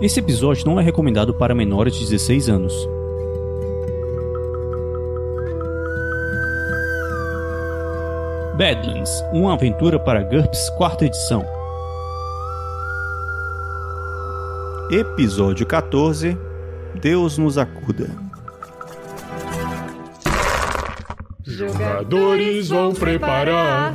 Esse episódio não é recomendado para menores de 16 anos. Badlands, uma aventura para GURPS quarta edição. Episódio 14 Deus nos acuda. Jogadores vão preparar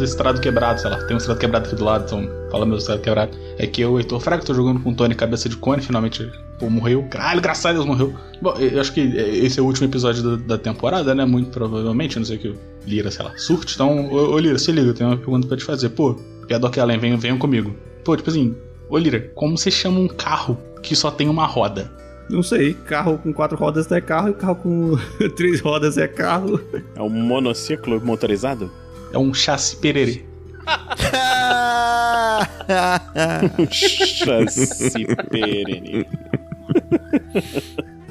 Meus estrados quebrados, sei lá, tem um estrado quebrado aqui do lado, então fala meus estrados quebrados. É que eu, Heitor Fraga, tô jogando com o Tony Cabeça de Cone, finalmente pô, morreu. Caralho, graças a Deus morreu. Bom, eu acho que esse é o último episódio da, da temporada, né? Muito provavelmente, não sei o que o Lira, sei lá, surte. Então, ô, ô Lira, se liga, eu tenho uma pergunta pra te fazer. Pô, Piadoc Allen, venham, venham comigo. Pô, tipo assim, ô Lira, como você chama um carro que só tem uma roda? Não sei, carro com quatro rodas é carro e carro com três rodas é carro. É um monociclo motorizado? É um chassi pererê. Chassi perene.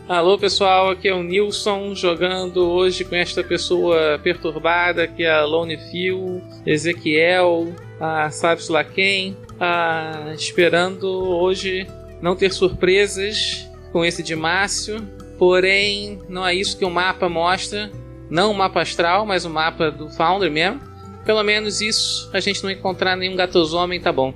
Alô pessoal, aqui é o Nilson jogando hoje com esta pessoa perturbada que é a Lone Phil, Ezequiel, a sabe-se lá quem, a, esperando hoje não ter surpresas com esse de Márcio, porém não é isso que o mapa mostra, não o mapa astral, mas o mapa do Founder mesmo. Pelo menos isso, a gente não encontrar nenhum gatosomem, tá bom.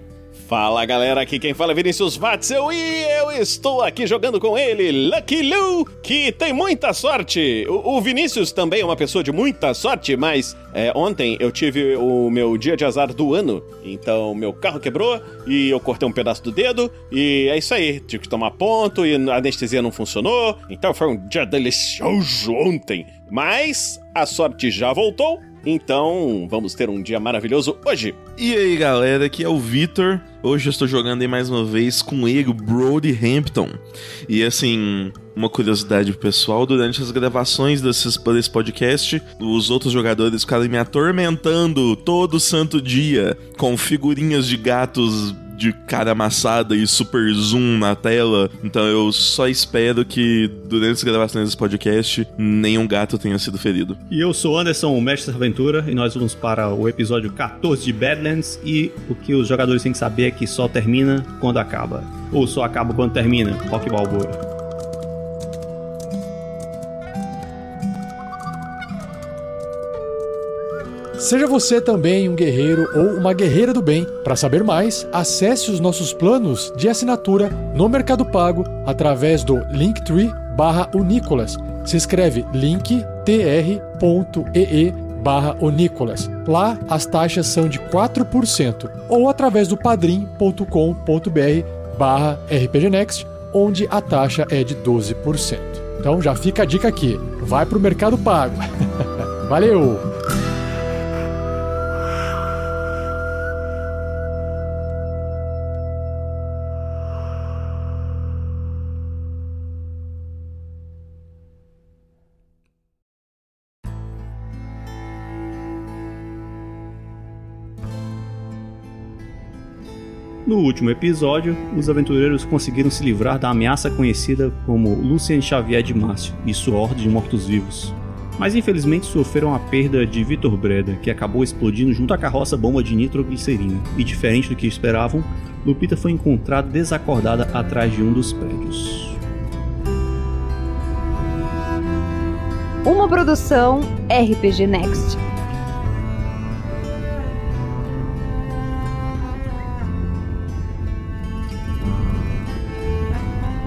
Fala galera, aqui quem fala é Vinícius Watzel e eu estou aqui jogando com ele, Lucky Lou, que tem muita sorte. O, o Vinícius também é uma pessoa de muita sorte, mas é, ontem eu tive o meu dia de azar do ano, então meu carro quebrou e eu cortei um pedaço do dedo e é isso aí. Tive que tomar ponto e a anestesia não funcionou, então foi um dia delicioso ontem. Mas a sorte já voltou então, vamos ter um dia maravilhoso hoje. E aí, galera, aqui é o Vitor. Hoje eu estou jogando aí mais uma vez com ele, Brody Hampton. E assim, uma curiosidade pessoal, durante as gravações desses, desse podcast, os outros jogadores ficaram me atormentando todo santo dia com figurinhas de gatos de cara amassada e super zoom na tela. Então eu só espero que durante as gravações desse podcast nenhum gato tenha sido ferido. E eu sou Anderson, o Mestre da Aventura, e nós vamos para o episódio 14 de Badlands. E o que os jogadores têm que saber é que só termina quando acaba. Ou só acaba quando termina. Rock Balboa. Seja você também um guerreiro ou uma guerreira do bem. Para saber mais, acesse os nossos planos de assinatura no Mercado Pago através do Linktree barra. Se escreve linktr.ee barra. Lá as taxas são de 4%. Ou através do padrim.com.br barra rpgnext, onde a taxa é de 12%. Então já fica a dica aqui, vai pro Mercado Pago. Valeu! No último episódio, os aventureiros conseguiram se livrar da ameaça conhecida como Lucien Xavier de Márcio e sua Ordem de Mortos-Vivos. Mas infelizmente sofreram a perda de Vitor Breda, que acabou explodindo junto à carroça bomba de nitroglicerina. E diferente do que esperavam, Lupita foi encontrada desacordada atrás de um dos prédios. Uma produção RPG Next.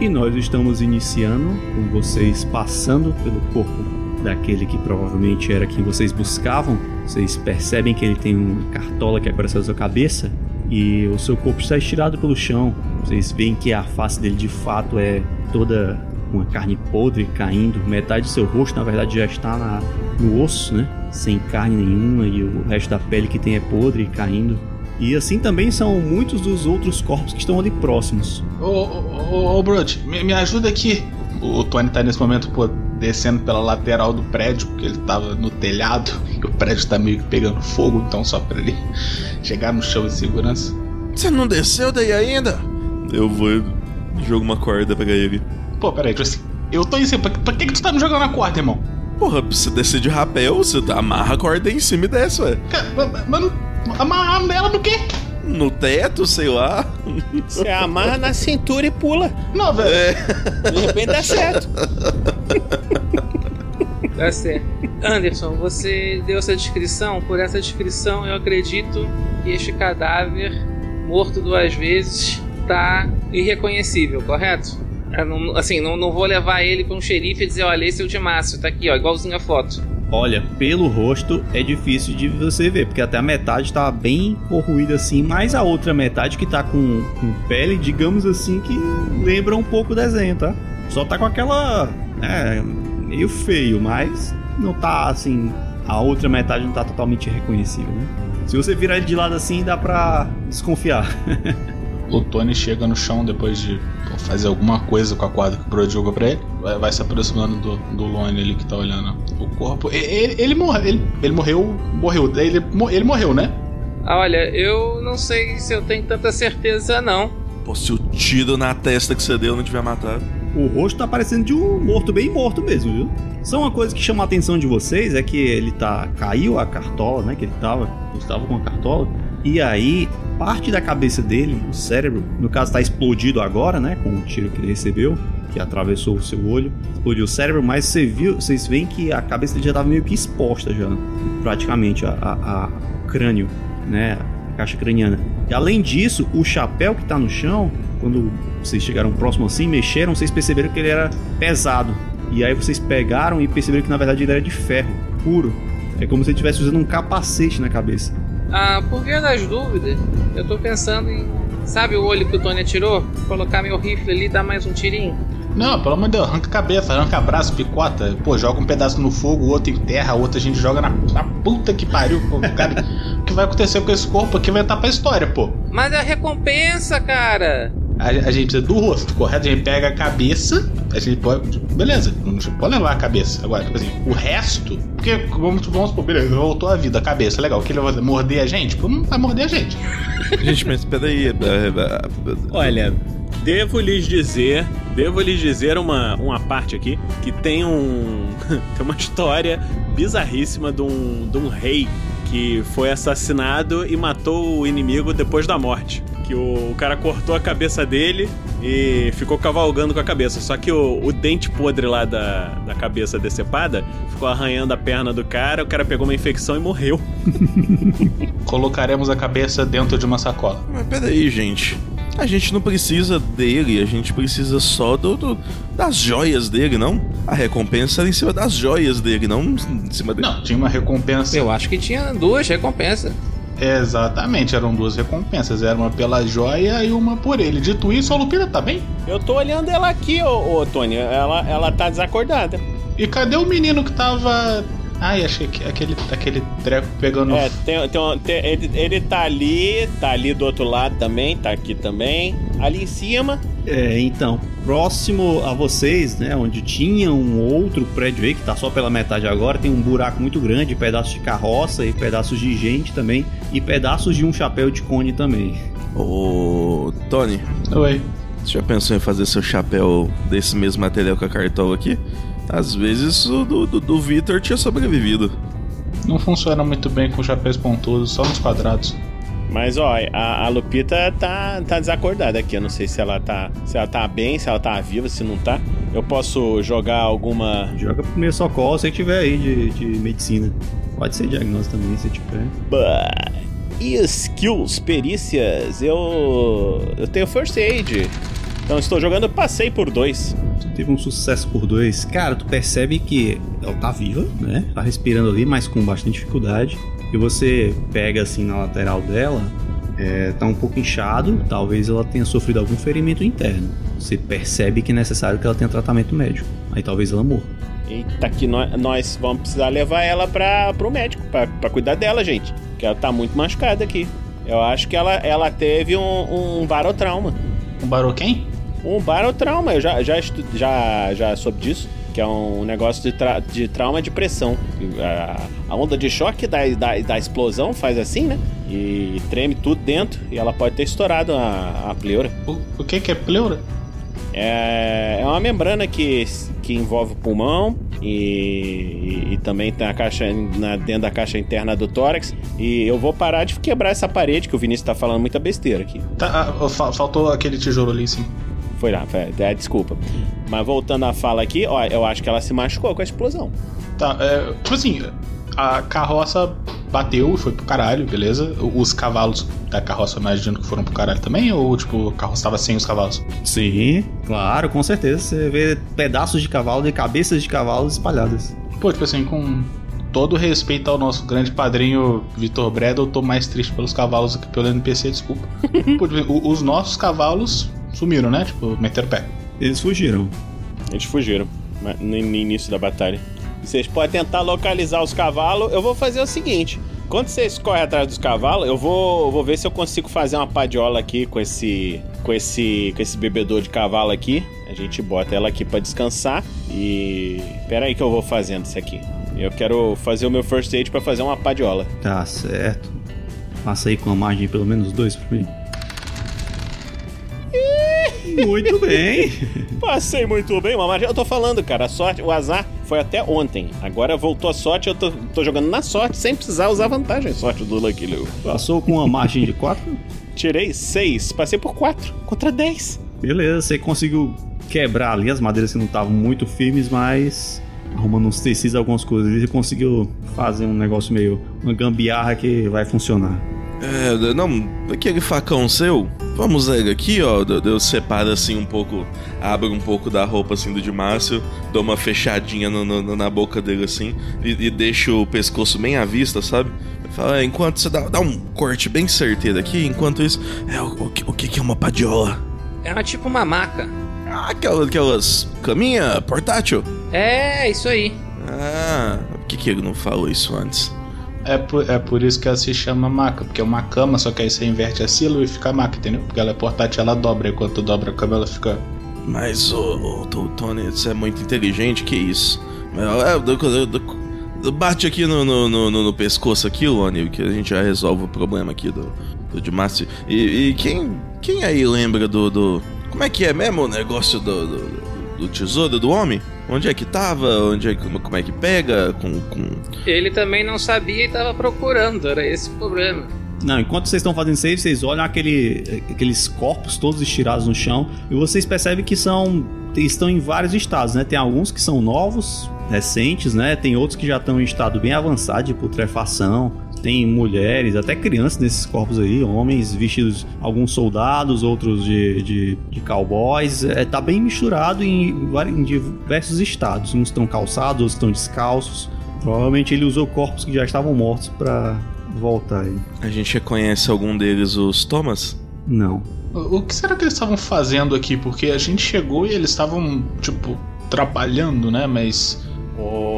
E nós estamos iniciando com vocês passando pelo corpo daquele que provavelmente era quem vocês buscavam. Vocês percebem que ele tem uma cartola que está na sua cabeça e o seu corpo está estirado pelo chão. Vocês veem que a face dele de fato é toda uma carne podre caindo. Metade do seu rosto, na verdade, já está na, no osso, né? Sem carne nenhuma e o resto da pele que tem é podre caindo. E assim também são muitos dos outros corpos que estão ali próximos. Ô, ô, ô, ô Brody, me, me ajuda aqui. O Tony tá nesse momento, pô, descendo pela lateral do prédio, porque ele tava no telhado e o prédio tá meio que pegando fogo, então só pra ele chegar no chão em segurança. Você não desceu daí ainda? Eu vou jogo uma corda pra ele. Pô, peraí, tipo assim, eu tô em cima, pra, pra que, que tu tá me jogando na corda, irmão? Porra, você descer de rapel, você amarra a corda aí em cima e desce, ué. Cara, mas- mas não- amarrar ela no quê? No teto, sei lá. Você amarra na cintura e pula. Não, velho. É. De repente dá certo. Tá certo. Anderson, você deu essa descrição. Por essa descrição, eu acredito que este cadáver, morto duas vezes, tá irreconhecível, correto? Não- assim, não, não vou levar ele pra um xerife e dizer: olha, esse é o de Márcio, tá aqui, ó, igualzinho a foto. Olha, pelo rosto é difícil de você ver, porque até a metade tá bem corroída assim, mas a outra metade que tá com, com pele, digamos assim, que lembra um pouco o desenho, tá? Só tá com aquela. É, meio feio, mas não tá assim. A outra metade não tá totalmente reconhecível, né? Se você virar ele de lado assim, dá pra desconfiar. O Tony chega no chão depois de fazer alguma coisa com a quadra que o Brody jogou pra ele. Vai, vai se aproximando do, do Lone ali que tá olhando o corpo. Ele, ele, morre, ele, ele morreu. Morreu. Ele, ele morreu, né? Ah, olha, eu não sei se eu tenho tanta certeza, não. Pô, se o tiro na testa que você deu não tiver matado. O rosto tá parecendo de um morto bem morto mesmo, viu? Só uma coisa que chama a atenção de vocês é que ele tá. caiu a cartola, né? Que ele tava. Ele estava com a cartola. E aí, parte da cabeça dele, o cérebro, no caso tá explodido agora, né? Com o tiro que ele recebeu, que atravessou o seu olho, explodiu o cérebro, mas você viu, vocês veem que a cabeça dele já tava meio que exposta já, praticamente, a, a- a- crânio, né? A caixa craniana. E além disso, o chapéu que tá no chão, quando vocês chegaram próximo assim, mexeram, vocês perceberam que ele era pesado. E aí vocês pegaram e perceberam que na verdade ele era de ferro, puro. É como se ele estivesse usando um capacete na cabeça. Ah, por via das dúvidas, eu tô pensando em. Sabe o olho que o Tony atirou? Colocar meu rifle ali e dar mais um tirinho? Não, pelo amor de Deus, arranca a cabeça, arranca braço, picota. Pô, joga um pedaço no fogo, o outro enterra, o outro a gente joga na, na puta que pariu. Pô, cara, o que vai acontecer com esse corpo aqui vai estar pra história, pô. Mas é a recompensa, cara! A, a gente precisa do rosto, correto? A gente pega a cabeça, a gente pode. Beleza, a gente pode levar a cabeça. Agora, tipo assim, o resto. Porque, vamos, vamos supor, beleza, voltou a vida, a cabeça, legal. O que ele vai fazer? Morder a gente? Pô, não vai morder a gente. Gente, mas peraí. é, é, é, Olha, devo lhes dizer, devo lhes dizer uma, uma parte aqui que tem um tem uma história bizarríssima de um, de um rei que foi assassinado e matou o inimigo depois da morte. Que o, o cara cortou a cabeça dele e ficou cavalgando com a cabeça. Só que o, o dente podre lá da, da cabeça decepada ficou arranhando a perna do cara, o cara pegou uma infecção e morreu. Colocaremos a cabeça dentro de uma sacola. Mas peraí, gente. A gente não precisa dele, a gente precisa só do, do- das joias dele, não? A recompensa era em cima das joias dele, não em cima dele. Não, tinha uma recompensa. Eu acho que tinha duas recompensas. Exatamente, eram duas recompensas. Era uma pela joia e uma por ele. Dito isso, a Lupina tá bem? Eu tô olhando ela aqui, ô, ô Tony. Ela, ela tá desacordada. E cadê o menino que tava. Ai, achei que aquele, aquele treco pegando. É, tem, tem, um- tem- ele, ele tá ali, tá ali do outro lado também, tá aqui também. Ali em cima. É, então, próximo a vocês, né, onde tinha um outro prédio aí, que tá só pela metade agora, tem um buraco muito grande, pedaços de carroça e pedaços de gente também, e pedaços de um chapéu de cone também. Ô, Tony, Oi. você já pensou em fazer seu chapéu desse mesmo material que a cartola aqui? Às vezes o do, do, do Victor tinha sobrevivido. Não funciona muito bem com chapéus pontudos, só nos quadrados. Mas ó, a, a Lupita tá, tá desacordada aqui. Eu não sei se ela tá. Se ela tá bem, se ela tá viva, se não tá. Eu posso jogar alguma. Joga pro primeiro socorro se tiver aí de, de medicina. Pode ser diagnóstico também, se tiver. Bah, E skills, perícias, eu. Eu tenho first aid. Então estou jogando, passei por dois. Tu teve um sucesso por dois. Cara, tu percebe que ela tá viva, né? Tá respirando ali, mas com bastante dificuldade. E você pega assim na lateral dela, é, tá um pouco inchado. Talvez ela tenha sofrido algum ferimento interno. Você percebe que é necessário que ela tenha tratamento médico. Aí talvez ela morra. Eita, que nós, nós vamos precisar levar ela pra, pro médico, pra, pra cuidar dela, gente. Porque ela tá muito machucada aqui. Eu acho que ela, ela teve um, um barotrauma. Um barô quem? Um barotrauma, eu já, já, estu- já, já soube disso. Que é um negócio de, tra- de trauma de pressão. A, onda de choque da, da, da explosão faz assim, né? E treme tudo dentro. E ela pode ter estourado a, a pleura. O, o que que é pleura? É, é uma membrana que, que envolve o pulmão e, e também tem a caixa na- dentro da caixa interna do tórax. E eu vou parar de quebrar essa parede, que o Vinícius tá falando muita besteira aqui. Tá, ah, fa- faltou aquele tijolo ali, sim. Foi lá, foi, é, desculpa. Mas voltando à fala aqui, ó, eu acho que ela se machucou com a explosão. Tá, é, tipo assim, a carroça bateu e foi pro caralho, beleza? Os cavalos da carroça, imagino que foram pro caralho também? Ou, tipo, a carroça tava sem os cavalos? Sim, claro, com certeza. Você vê pedaços de cavalo e cabeças de cavalos espalhadas. Pô, tipo assim, com todo respeito ao nosso grande padrinho Vitor Breda, eu tô mais triste pelos cavalos do que pelo NPC, desculpa. Pô, tipo, o- os nossos cavalos sumiram, né? Tipo, meteram o pé. Eles fugiram. Eles fugiram mas no início da batalha. Vocês podem tentar localizar os cavalos. Eu vou fazer o seguinte: quando vocês correm atrás dos cavalos, eu vou, vou ver se eu consigo fazer uma padiola aqui com esse, com esse, com esse bebedor de cavalo aqui. A gente bota ela aqui pra descansar e pera aí que eu vou fazendo isso aqui. Eu quero fazer o meu first aid pra fazer uma padiola. Tá certo. Passa aí com a margem de pelo menos dois pra mim. Muito bem. Passei muito bem, mas eu tô falando, cara, a sorte, o azar foi até ontem. Agora voltou a sorte, eu tô, tô jogando na sorte sem precisar usar vantagem sorte do Lucky Lou. Passou com uma margem de 4. Tirei 6, passei por 4 contra 10. Beleza, você conseguiu quebrar ali as madeiras que não estavam muito firmes, mas arrumando uns tecidos, algumas coisas, ele conseguiu fazer um negócio meio uma gambiarra que vai funcionar. É, não, aquele facão seu, vamos ver aqui, ó. Eu, separo assim um pouco, abro um pouco da roupa assim do de Márcio, dou uma fechadinha no- no- na boca dele assim e, e deixo o pescoço bem à vista, sabe? Fala, é, enquanto você dá, dá um corte bem certeiro aqui, enquanto isso. É, o, o que, o que que é uma padiola? É uma, tipo uma maca. Ah, aquelas, aquelas caminha portátil? É, isso aí. Ah, por que, que ele não falou isso antes? É por, é por isso que ela se chama maca, porque é uma cama, só que aí você inverte a sílaba e fica maca, entendeu? Porque ela é portátil, ela dobra, e quando tu dobra a cama, ela fica. Mas, ô, Tô- Tony, você é muito inteligente, que isso? É, bate aqui no, no, no, no- pescoço aqui, Lone, que a gente já resolve o problema aqui do, do. E, e quem, quem aí lembra do, do... Como é que é mesmo o negócio do, do, do tesouro do homem? Onde é que tava? Onde é que, como é que pega? Com, com... Ele também não sabia e tava procurando, era esse o problema. Não, enquanto vocês estão fazendo save, vocês olham aquele, aqueles corpos todos estirados no chão e vocês percebem que são estão em vários estados, né? Tem alguns que são novos, recentes, né? Tem outros que já estão em estado bem avançado de putrefação. Tem mulheres, até crianças nesses corpos aí, homens vestidos, alguns soldados, outros de, de, de cowboys. É, tá bem misturado em, em diversos estados. Uns estão calçados, outros estão descalços. Provavelmente ele usou corpos que já estavam mortos pra voltar aí. A gente reconhece algum deles, os Thomas? Não. O o que será que eles estavam fazendo aqui? Porque a gente chegou e eles estavam, tipo, trabalhando, né? Mas.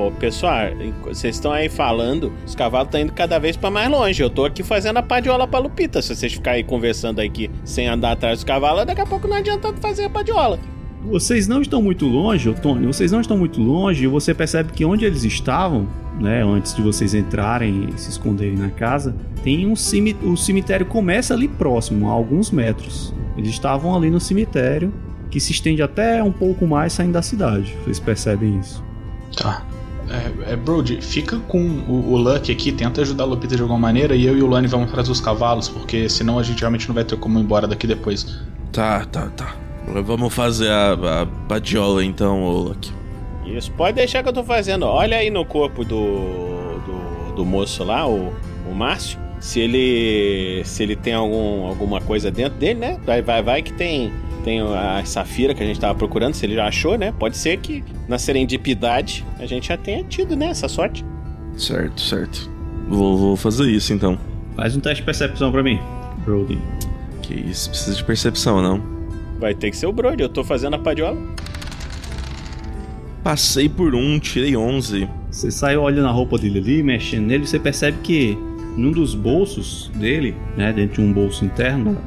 Ô, pessoal, enqu- vocês estão aí falando, os cavalos estão indo cada vez pra mais longe. Eu tô aqui fazendo a padiola pra Lupita. Se vocês ficarem aí conversando aqui sem andar atrás dos cavalos, daqui a pouco não adianta fazer a padiola. Vocês não estão muito longe, ô Tony, vocês não estão muito longe e você percebe que onde eles estavam, né, antes de vocês entrarem e se esconderem na casa, tem um cemitério, o cemitério começa ali próximo, a alguns metros. Eles estavam ali no cemitério, que se estende até um pouco mais saindo da cidade. Vocês percebem isso? Tá. É, é Brody, fica com o, o Lucky aqui, tenta ajudar a Lupita de alguma maneira e eu e o Lani vamos atrás dos cavalos, porque senão a gente realmente não vai ter como ir embora daqui depois. Tá, tá, tá. Vamos fazer a, a padiola então, ô Lucky. Isso, pode deixar que eu tô fazendo. Olha aí no corpo do, do, do moço lá, o, o Márcio. Se ele se ele tem algum, alguma coisa dentro dele, né? Vai, vai, vai que tem tem a safira que a gente tava procurando, se ele já achou, né? Pode ser que na serendipidade a gente já tenha tido, né? Essa sorte. Certo, certo. Vou, vou fazer isso então. Faz um teste de percepção pra mim, Brody. Que isso, precisa de percepção, não? Vai ter que ser o Brody, eu tô fazendo a padiola. Passei por um, tirei 11. Você sai olhando a roupa dele ali, mexendo nele, você percebe que num dos bolsos dele, né, dentro de um bolso interno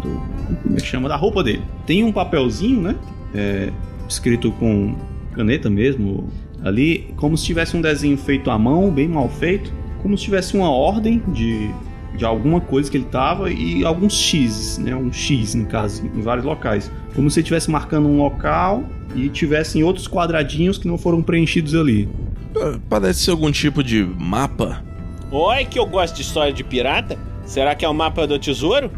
do, como é que chama da roupa dele, tem um papelzinho, né, é, escrito com caneta mesmo ali, como se tivesse um desenho feito à mão, bem mal feito, como se tivesse uma ordem de de alguma coisa que ele tava e alguns X, né? Um X, no caso, em vários locais. Como se ele estivesse marcando um local e tivessem outros quadradinhos que não foram preenchidos ali. Parece ser algum tipo de mapa. Oi, que eu gosto de história de pirata. Será que é o mapa do tesouro?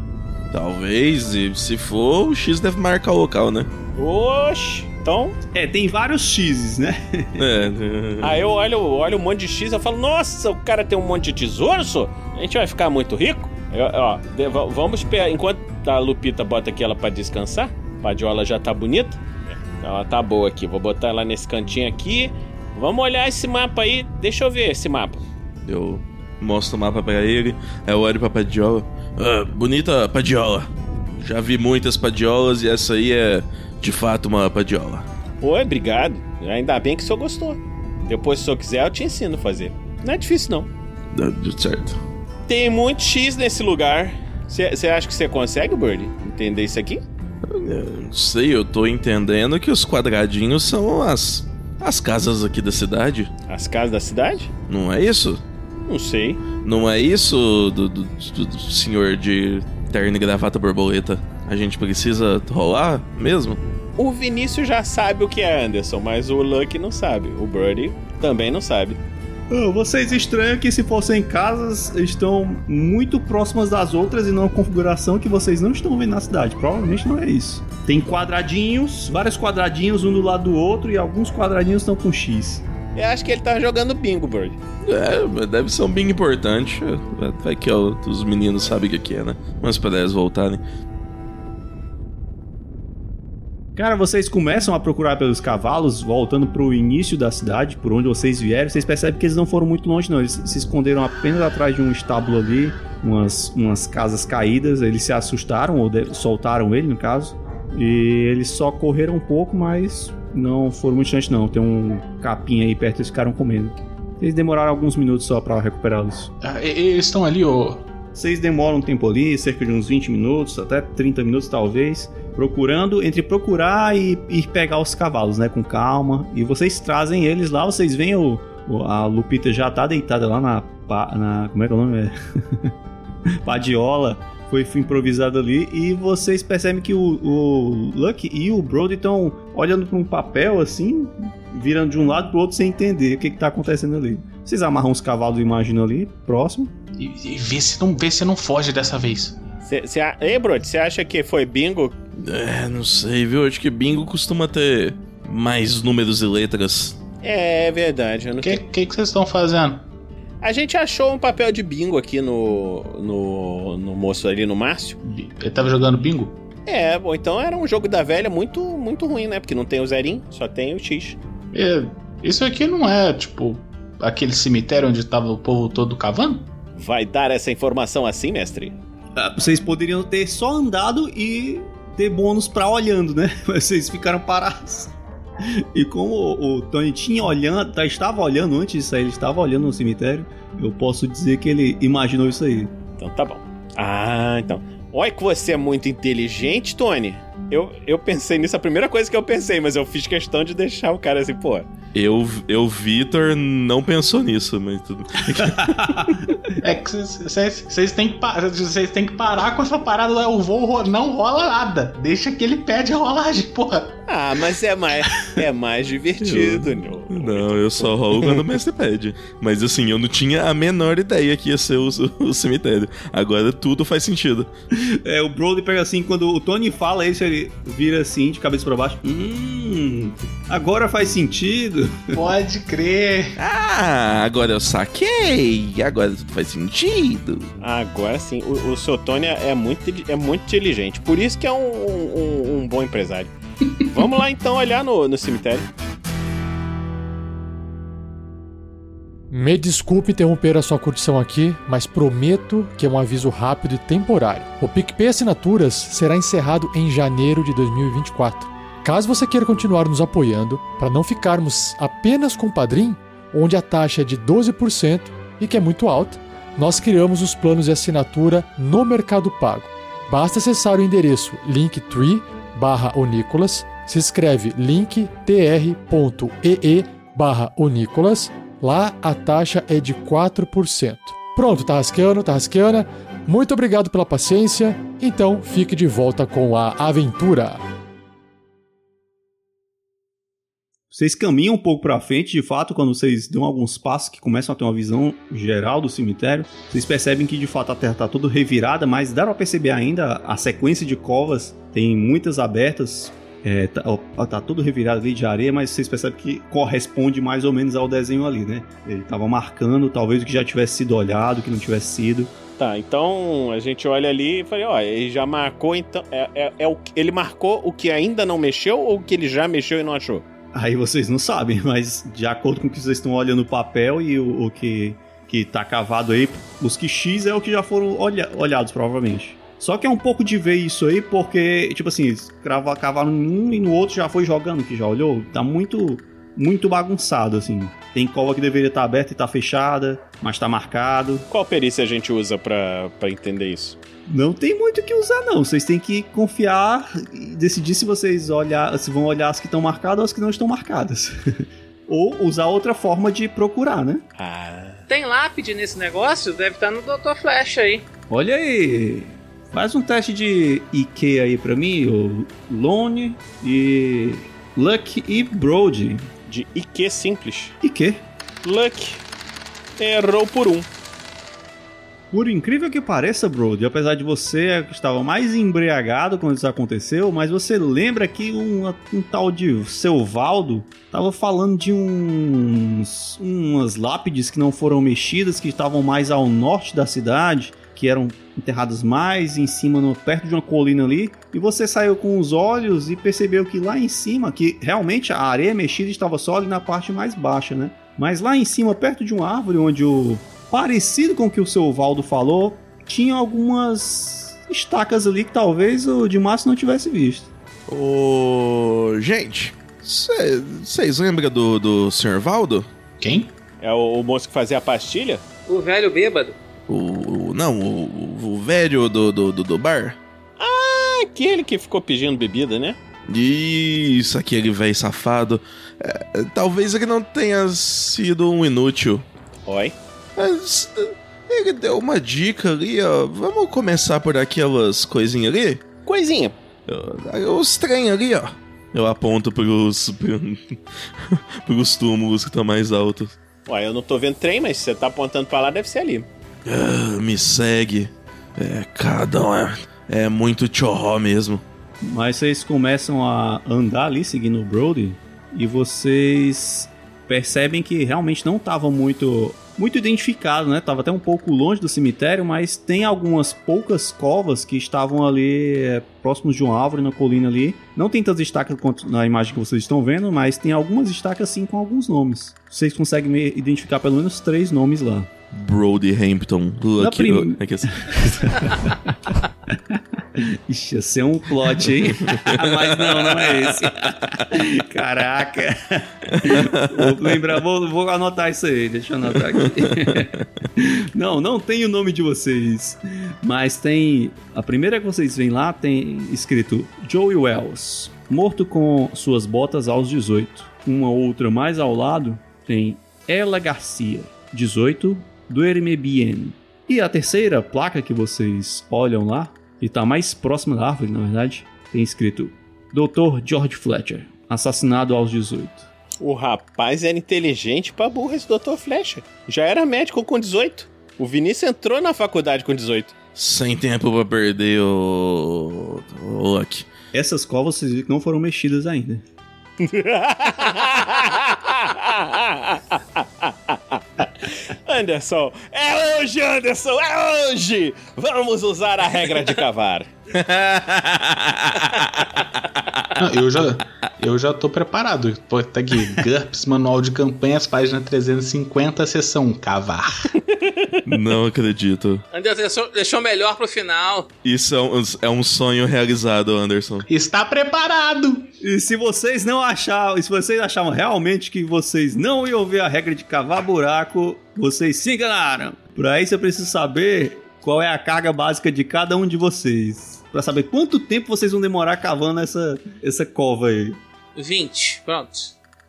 Talvez, e se for, o X deve marcar o local, né? Oxi, então. É, tem vários X's, né? É. Aí eu olho, olho um monte de X e falo, nossa, o cara tem um monte de tesouro, só? A gente vai ficar muito rico? Eu- ó, vamos esperar. Enquanto a Lupita bota aqui ela pra descansar, a padiola já tá bonita. Ela tá boa aqui. Vou botar ela nesse cantinho aqui. Vamos olhar esse mapa aí. Deixa eu ver esse mapa. Eu mostro o mapa pra ele, aí eu olho pra Padiola. Ah, bonita Padiola. Já vi muitas Padiolas e essa aí é, de fato, uma Padiola. Oi, obrigado. Ainda bem que o senhor gostou. Depois, se o senhor quiser, eu te ensino a fazer. Não é difícil, não. Dá tudo certo. Tem muito X nesse lugar. Você acha que você consegue, Birdie? Entender isso aqui? Não sei, eu tô entendendo que os quadradinhos são as, as casas aqui da cidade. As casas da cidade? Não é isso? Não sei. Não é isso do, do, do- do senhor de terno e gravata borboleta? A gente precisa rolar mesmo? O Vinícius já sabe o que é Anderson, mas o Lucky não sabe. O Birdie também não sabe. Vocês estranham que se fossem casas estão muito próximas das outras e numa configuração que vocês não estão vendo na cidade. Provavelmente não é isso. Tem quadradinhos, vários quadradinhos um do lado do outro e alguns quadradinhos estão com X. Eu acho que ele tá jogando bingo, Birdie. É, mas deve ser um bem importante. Vai que ó, os meninos sabem o que é, né? Mas para eles voltarem. Cara, vocês começam a procurar pelos cavalos, voltando pro início da cidade, por onde vocês vieram. Vocês percebem que eles não foram muito longe, não. Eles se esconderam apenas atrás de um estábulo ali, umas, umas casas caídas. Eles se assustaram, ou soltaram ele, no caso. E eles só correram um pouco, mas não foram muito distante, não. Tem um capim aí perto, eles ficaram comendo. Eles demoraram alguns minutos só pra recuperá-los. Ah, eles estão ali, ô. Vocês demoram um tempo ali, cerca de uns 20 minutos, até 30 minutos talvez, procurando, entre procurar e ir pegar os cavalos, né, com calma. E vocês trazem eles lá, vocês veem o, o- a Lupita já tá deitada lá na, na como é que é o nome? Padiola. Foi improvisado ali e vocês percebem que o, o Lucky e o Brody estão olhando para um papel assim, virando de um lado pro outro sem entender o que, que tá acontecendo ali. Vocês amarram os cavalos, imagino ali, próximo. E, e vê, se não, vê se não foge dessa vez. Cê, cê, Ei, Brody, você acha que foi bingo? É, não sei, viu? Acho que bingo costuma ter mais números e letras. É verdade. Eu O que vocês estão fazendo? A gente achou um papel de bingo aqui no, no, no moço ali, no Márcio. Ele tava jogando bingo? É, bom, então era um jogo da velha muito, muito ruim, né? Porque não tem o zerinho, só tem o X. É, isso aqui não é, tipo, aquele cemitério onde tava o povo todo cavando? Vai dar essa informação assim, mestre? Ah, Vocês poderiam ter só andado e ter bônus pra olhando, né? Mas Vocês ficaram parados. E como o, Tony tinha olhando, tá, estava olhando antes disso aí, ele estava olhando no cemitério, eu posso dizer que ele imaginou isso aí. Então tá bom. Ah, então. Olha que você é muito inteligente, Tony. Eu, eu pensei nisso, a primeira coisa que eu pensei, mas eu fiz questão de deixar o cara assim, pô. Eu, eu Vitor, não pensou nisso, mas tudo. É que vocês- vocês têm que pa- vocês têm que parar com essa parada lá. O voo não rola nada. Deixa que ele pede a rolagem, porra. Ah, mas é mais, é mais divertido, Nil. Não, eu só rolo quando o mestre pede. Mas assim, eu não tinha a menor ideia que ia ser o, o cemitério. Agora tudo faz sentido. É, o Brody pega assim, quando o Tony fala isso, ele vira assim, de cabeça pra baixo. Hum, agora faz sentido. Pode crer. Ah, agora eu saquei! Agora tudo faz sentido. Agora sim, o, o seu Tony é muito, é muito inteligente. Por isso que é um, um- um bom empresário. Vamos lá então olhar no, no cemitério. Me desculpe interromper a sua curtição aqui, mas prometo que é um aviso rápido e temporário. O PicPay Assinaturas será encerrado em janeiro de 2024. Caso você queira continuar nos apoiando, para não ficarmos apenas com o Padrim, onde a taxa é de 12% e que é muito alta, nós criamos os planos de assinatura no Mercado Pago. Basta acessar o endereço linktree barra se escreve linktr.ee barra Onicolas, lá a taxa é de 4%. Pronto, rasqueando, tá rasqueando. Muito obrigado pela paciência, então fique de volta com a aventura. Vocês caminham um pouco pra frente, de fato, quando vocês dão alguns passos que começam a ter uma visão geral do cemitério, vocês percebem que de fato a terra tá toda revirada, mas dá pra perceber ainda a sequência de covas, tem muitas abertas, é, tá, ó, tá tudo revirado ali de areia, mas vocês percebem que corresponde mais ou menos ao desenho ali, né? Ele tava marcando, talvez o que já tivesse sido olhado, o que não tivesse sido. Tá, então a gente olha ali e fala, ó, ele já marcou, então. É, é, é o, ele marcou o que ainda não mexeu ou o que ele já mexeu e não achou? Aí vocês não sabem, mas de acordo com o que vocês estão olhando o papel e o, o que, que tá cavado aí, os que X é o que já foram olha, olhados, provavelmente. Só que é um pouco de ver isso aí, porque, tipo assim, crava, cavaram num e no outro já foi jogando, que já olhou. Tá muito, muito bagunçado, assim. Tem cova que deveria estar aberta e tá fechada, mas tá marcado. Qual perícia a gente usa pra, pra entender isso? Não tem muito o que usar, não. Vocês têm que confiar e decidir se vocês olhar, se vão olhar as que estão marcadas ou as que não estão marcadas. ou usar outra forma de procurar, né? Ah. Tem lápide nesse negócio? Deve estar no Dr. Flash aí. Olha aí. Faz um teste de IQ aí pra mim, o Lone e Luck e Brody. De IQ simples. IQ. Luck errou por um. Por incrível que pareça, Brody, apesar de você estava mais embriagado quando isso aconteceu, mas você lembra que um, um tal de seu Valdo estava falando de uns umas lápides que não foram mexidas, que estavam mais ao norte da cidade, que eram enterradas mais em cima, no, perto de uma colina ali, e você saiu com os olhos e percebeu que lá em cima, que realmente a areia mexida estava só ali na parte mais baixa, né? Mas lá em cima, perto de uma árvore onde o parecido com o que o seu Valdo falou, tinha algumas estacas ali que talvez o de Márcio não tivesse visto. Ô. Gente, vocês lembram do, do Sr. Valdo? Quem? É o, o moço que fazia a pastilha? O velho bêbado. O. o- não, o, o velho do, do, do, do bar? Ah, aquele que ficou pedindo bebida, né? Isso, aquele velho safado. É, talvez ele não tenha sido um inútil. Oi. Mas eh, ele deu uma dica ali, ó. Vamos começar por aquelas coisinhas ali? Coisinha. Os trem ali, ó. Eu aponto pros. pros túmulos que estão mais altos. Ué, eu não tô vendo trem, mas se você tá apontando pra lá, deve ser ali. Ah, me segue. É, cada um é, é muito tchorró mesmo. Mas vocês começam a andar ali seguindo o Brody e vocês percebem que realmente não estava muito muito identificado, né? Tava até um pouco longe do cemitério, mas tem algumas poucas covas que estavam ali é, próximos de uma árvore na colina ali. Não tem tantas estacas quanto na imagem que vocês estão vendo, mas tem algumas estacas sim com alguns nomes. Vocês conseguem identificar pelo menos três nomes lá. Brody Hampton. Lucky. prim- É que assim- Ixi, ia ser um plot, hein? Mas não, não é esse. Caraca. Vou lembrar, vou, vou anotar isso aí, deixa eu anotar aqui. Não, não tem o nome de vocês. Mas tem. A primeira que vocês veem lá tem escrito Joey Wells, morto com suas botas aos 18. Uma outra mais ao lado tem Ela Garcia, 18, Duerme Bien. E a terceira placa que vocês olham lá, e tá mais próxima da árvore, na verdade, tem escrito Dr. George Fletcher, assassinado aos 18. O rapaz era inteligente pra burra esse Dr. Flecha. Já era médico com 18. O Vinícius entrou na faculdade com 18. Sem tempo pra perder o. o Lucky. Essas covas vocês viram que não foram mexidas ainda. Anderson, é hoje, Anderson, é hoje! Vamos usar a regra de cavar. Não, eu já, eu já tô preparado. Pô, tá aqui, GURPS, Manual de Campanhas, página 350, seção Cavar. Não acredito. Anderson deixou, deixou melhor pro final. Isso é um, é um sonho realizado, Anderson. Está preparado! E se vocês não achavam, se vocês achavam realmente que vocês não iam ver a regra de cavar buraco, Vocês se enganaram. Pra isso eu preciso saber qual é a carga básica de cada um de vocês. Pra saber quanto tempo vocês vão demorar cavando essa, essa cova aí. 20, pronto.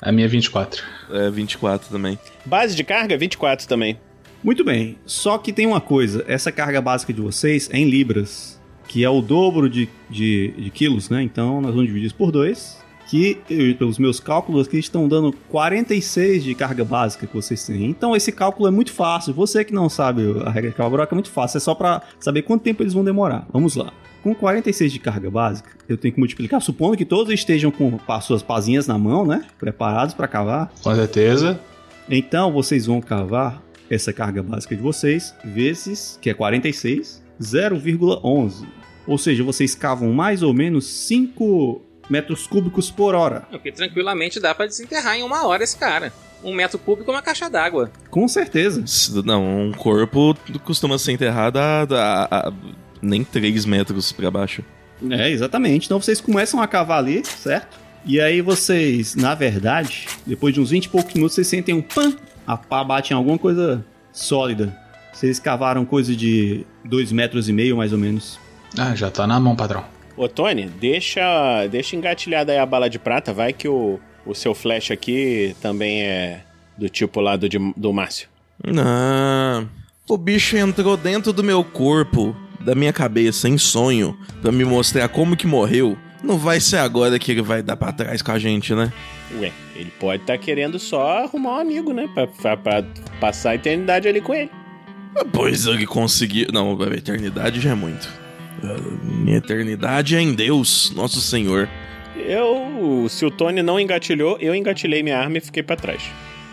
A minha é 24. É 24 também. Base de carga, 24 também. Muito bem, só que tem uma coisa: essa carga básica de vocês é em libras, que é o dobro de, de, de quilos, né? Então nós vamos dividir isso por dois. Que, eu- pelos meus cálculos aqui, estão dando 46 de carga básica que vocês têm. Então esse cálculo é muito fácil. Você que não sabe a regra de cavabroca é muito fácil. É só pra saber quanto tempo eles vão demorar. Vamos lá. Com 46 de carga básica, eu tenho que multiplicar, supondo que todos estejam com as suas pazinhas na mão, né? Preparados pra cavar. Com certeza. Então vocês vão cavar essa carga básica de vocês vezes, que é 46, 0,11. Ou seja, vocês cavam mais ou menos 5 metros cúbicos por hora. O que tranquilamente dá pra desenterrar em uma hora esse cara. Um metro cúbico é uma caixa d'água. Com certeza. Se- Não, um corpo costuma ser enterrado a, a- a- nem 3 metros pra baixo. É, exatamente. Então vocês começam a cavar ali, certo? E aí vocês, na verdade, depois de uns 20 e poucos minutos, vocês sentem um pam, a pá bate em alguma coisa sólida. Vocês cavaram coisa de 2 metros e meio, mais ou menos. Ah, já tá na mão, patrão. Ô, Tony, deixa, deixa engatilhada aí a bala de prata. Vai que o, o seu flash aqui também é do tipo lá do, do Márcio. Não. O bicho entrou dentro do meu corpo, da minha cabeça, em sonho, pra me mostrar como que morreu. Não vai ser agora que ele vai dar pra trás com a gente, né? Ué, ele pode estar querendo só arrumar um amigo, né? Pra, pra- pra passar a eternidade ali com ele. Pois ele conseguiu. Não, a eternidade já é muito. Ah, Minha eternidade é em Deus, nosso Senhor. Eu, se o Tony não engatilhou, eu engatilhei minha arma e fiquei pra trás.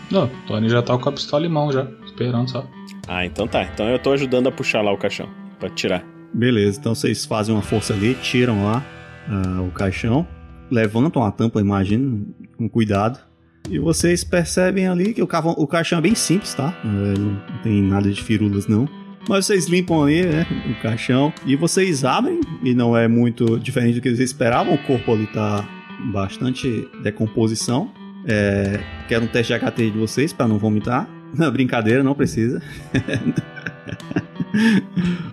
Não, o Tony já tá com a pistola em mão já. Esperando só. Ah, então tá. Então eu tô ajudando a puxar lá o caixão. Pra tirar. Beleza, então vocês fazem uma força ali, tiram lá ah, o caixão, levantam a tampa, imagino, com cuidado. E vocês percebem ali que o, cavão, o caixão é bem simples, tá? É, não tem nada de firulas, não. Mas vocês limpam ali, né, o caixão, e vocês abrem, e não é muito diferente do que vocês esperavam, o corpo ali tá bastante decomposição. É, quero um teste de HT de vocês para não vomitar. Não, brincadeira, não precisa.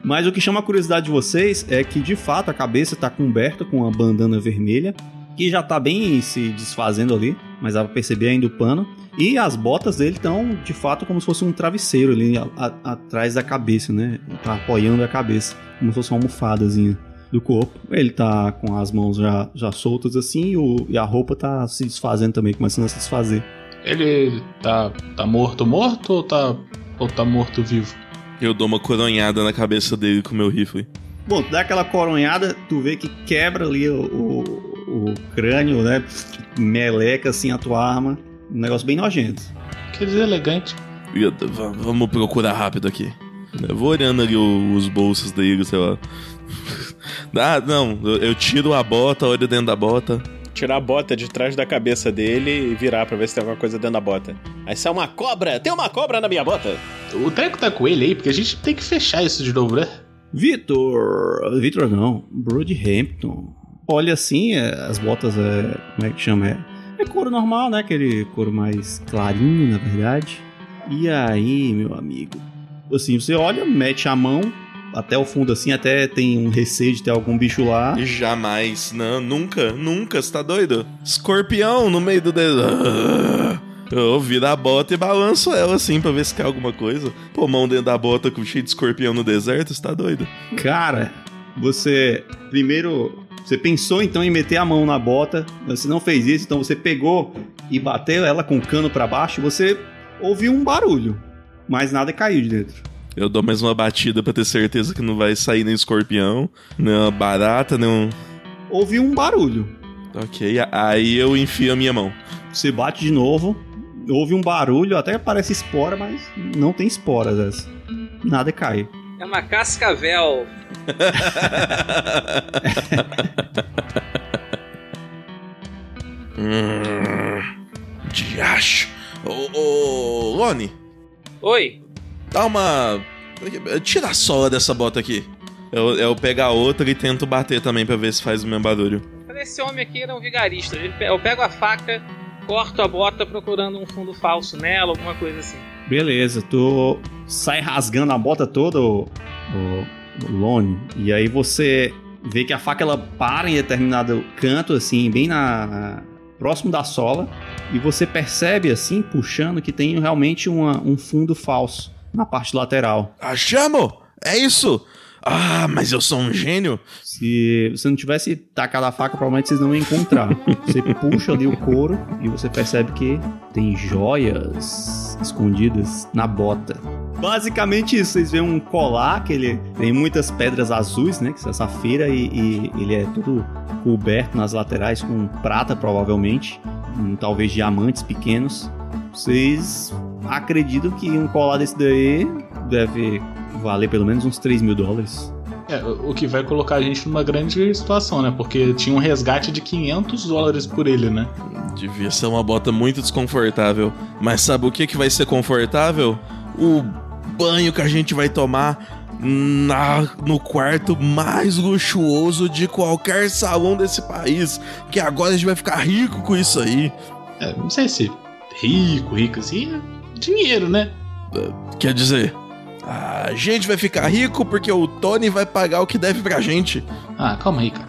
Mas o que chama a curiosidade de vocês é que de fato a cabeça está coberta com uma bandana vermelha, que já tá bem se desfazendo ali, mas dá pra perceber ainda o pano. E as botas dele estão de fato como se fosse um travesseiro ali a- a- atrás da cabeça, né? Tá apoiando a cabeça, como se fosse uma almofadazinha do corpo. Ele tá com as mãos já, já soltas assim e, o- e a roupa tá se desfazendo também, começando a se desfazer. Ele tá, tá morto, morto ou tá, ou tá morto vivo? Eu dou uma coronhada na cabeça dele com meu rifle. Bom, tu dá aquela coronhada, tu vê que quebra ali o, o, o crânio, né? Meleca assim a tua arma. Um negócio bem nojento. Quer dizer, elegante. Eu- Vamos procurar rápido aqui. Eu vou olhando ali o- os bolsos dele, sei lá. Ah, não, eu- tiro a bota, olho dentro da bota. Tirar a bota de trás da cabeça dele e virar pra ver se tem alguma coisa dentro da bota. Aí sai uma cobra! Tem uma cobra na minha bota! O treco tá com ele aí, porque a gente tem que fechar isso de novo, né? Vitor. Vitor não. Broadhampton. Olha assim, é, as botas é. Como é que chama? É, é couro normal, né? Aquele couro mais clarinho, na verdade. E aí, meu amigo? Assim, você olha, mete a mão até o fundo assim, até tem um receio de ter algum bicho lá. Jamais, não, nunca, nunca, você tá doido? Escorpião no meio do dedo. Eu viro a bota e balanço ela assim pra ver se cai alguma coisa. Pô, mão dentro da bota com cheio de escorpião no deserto, você tá doido? Cara, você primeiro você pensou então em meter a mão na bota, mas você não fez isso, então você pegou e bateu ela com o cano pra baixo, você ouviu um barulho, mas nada caiu de dentro. Eu dou mais uma batida pra ter certeza que não vai sair nem escorpião, nem uma barata, nem um. Ouviu um barulho. Ok, aí eu enfio a minha mão. Você bate de novo, ouve um barulho, até parece espora, mas não tem esporas essa. Nada cai. É uma cascavel. Hum, diacho. Ô, ô, Lone, Oi. dá uma. Tira a sola dessa bota aqui. Eu, eu pego a outra e tento bater também pra ver se faz o mesmo barulho. Esse homem aqui era um vigarista. Eu pego a faca corto a bota procurando um fundo falso nela, alguma coisa assim. Beleza, tu sai rasgando a bota toda, o, o, o Lone, e aí você vê que a faca ela para em determinado canto, assim, bem na próximo da sola, e você percebe, assim, puxando, que tem realmente uma, um fundo falso na parte lateral. Achamos! É isso! Ah, mas eu sou um gênio! Se você não tivesse tacado a faca, provavelmente vocês não iam encontrar. Você puxa ali o couro e você percebe que tem joias escondidas na bota. Basicamente isso, vocês veem um colar que ele tem muitas pedras azuis, né? Que é safira e, e ele é todo coberto nas laterais com prata, provavelmente. Um, talvez diamantes pequenos. Vocês acreditam que um colar desse daí deve valer pelo menos uns 3 mil dólares. É, o que vai colocar a gente numa grande situação, né? Porque tinha um resgate de 500 dólares por ele, né? Devia ser uma bota muito desconfortável. Mas sabe o que, que vai ser confortável? O banho que a gente vai tomar na, no quarto mais luxuoso de qualquer salão desse país. Que agora a gente vai ficar rico com isso aí. É, não sei se rico, rico assim, é dinheiro, né? Quer dizer, a gente vai ficar rico porque o Tony vai pagar o que deve pra gente. Ah, calma aí, cara.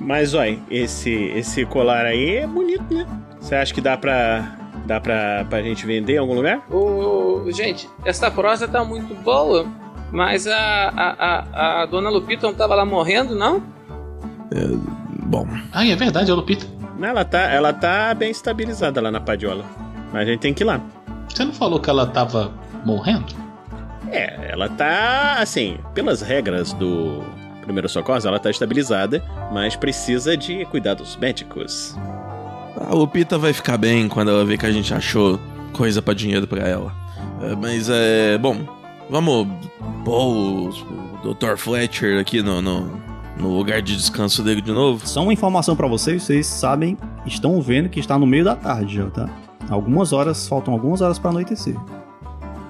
Mas, olha, esse, esse colar aí é bonito, né? Você acha que dá pra, dá pra, pra gente vender em algum lugar? Ô, gente, essa prosa tá muito boa, mas a, a, a, a dona Lupita não tava lá morrendo, não? Bom, Ah, é verdade, é a Lupita. Não, Ela tá, ela tá bem estabilizada lá na padiola. Mas a gente tem que ir lá. Você não falou que ela tava morrendo? É, ela tá, assim, pelas regras do primeiro socorro, ela tá estabilizada, mas precisa de cuidados médicos. a Lupita vai ficar bem quando ela ver que a gente achou coisa pra dinheiro pra ela. É, mas é. Bom, vamos pôr o, o Dr. Fletcher aqui no, no, no lugar de descanso dele de novo. Só uma informação pra vocês, vocês sabem, estão vendo que está no meio da tarde já, tá? Algumas horas, faltam algumas horas pra anoitecer.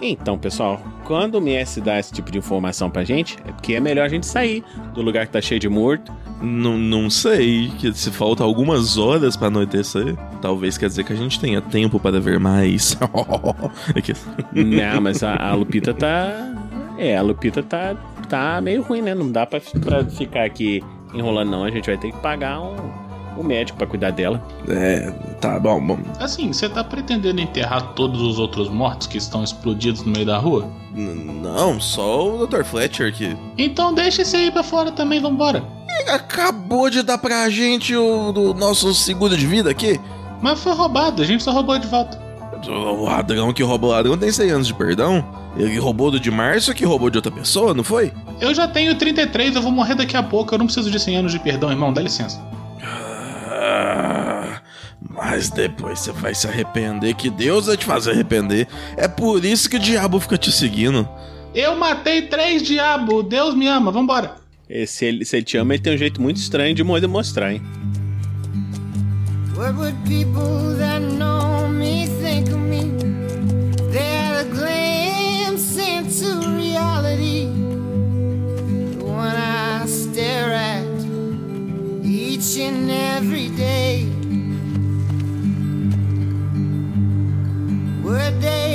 Então, pessoal, quando o MS dá esse tipo de informação pra gente, é porque é melhor a gente sair do lugar que tá cheio de morto. Não, não sei, que se falta algumas horas pra anoitecer, talvez quer dizer que a gente tenha tempo para ver mais. É Não, mas a, a Lupita tá. É, a Lupita tá, tá meio ruim, né? Não dá pra, pra ficar aqui enrolando, não. A gente vai ter que pagar um, um médico pra cuidar dela. é, tá bom, bom. Assim, você tá pretendendo enterrar todos os outros mortos que estão explodidos no meio da rua? N- Não, só o Dr. Fletcher aqui. Então deixa esse aí pra fora também, vambora. Ele acabou de dar pra gente o do nosso seguro de vida aqui. Mas foi roubado, a gente só roubou de volta. O ladrão que rouba o ladrão tem 100 anos de perdão. Ele roubou do de Márcio que roubou de outra pessoa, não foi? Eu já tenho 33, eu vou morrer daqui a pouco, eu não preciso de 100 anos de perdão, irmão, dá licença. Ah, mas depois você vai se arrepender, que Deus vai te fazer arrepender. É por isso que o diabo fica te seguindo. Eu matei três diabo, Deus me ama, vambora. E se ele, se ele te ama, ele tem um jeito muito estranho de mo- demonstrar, hein? What would people that know and every day. Would they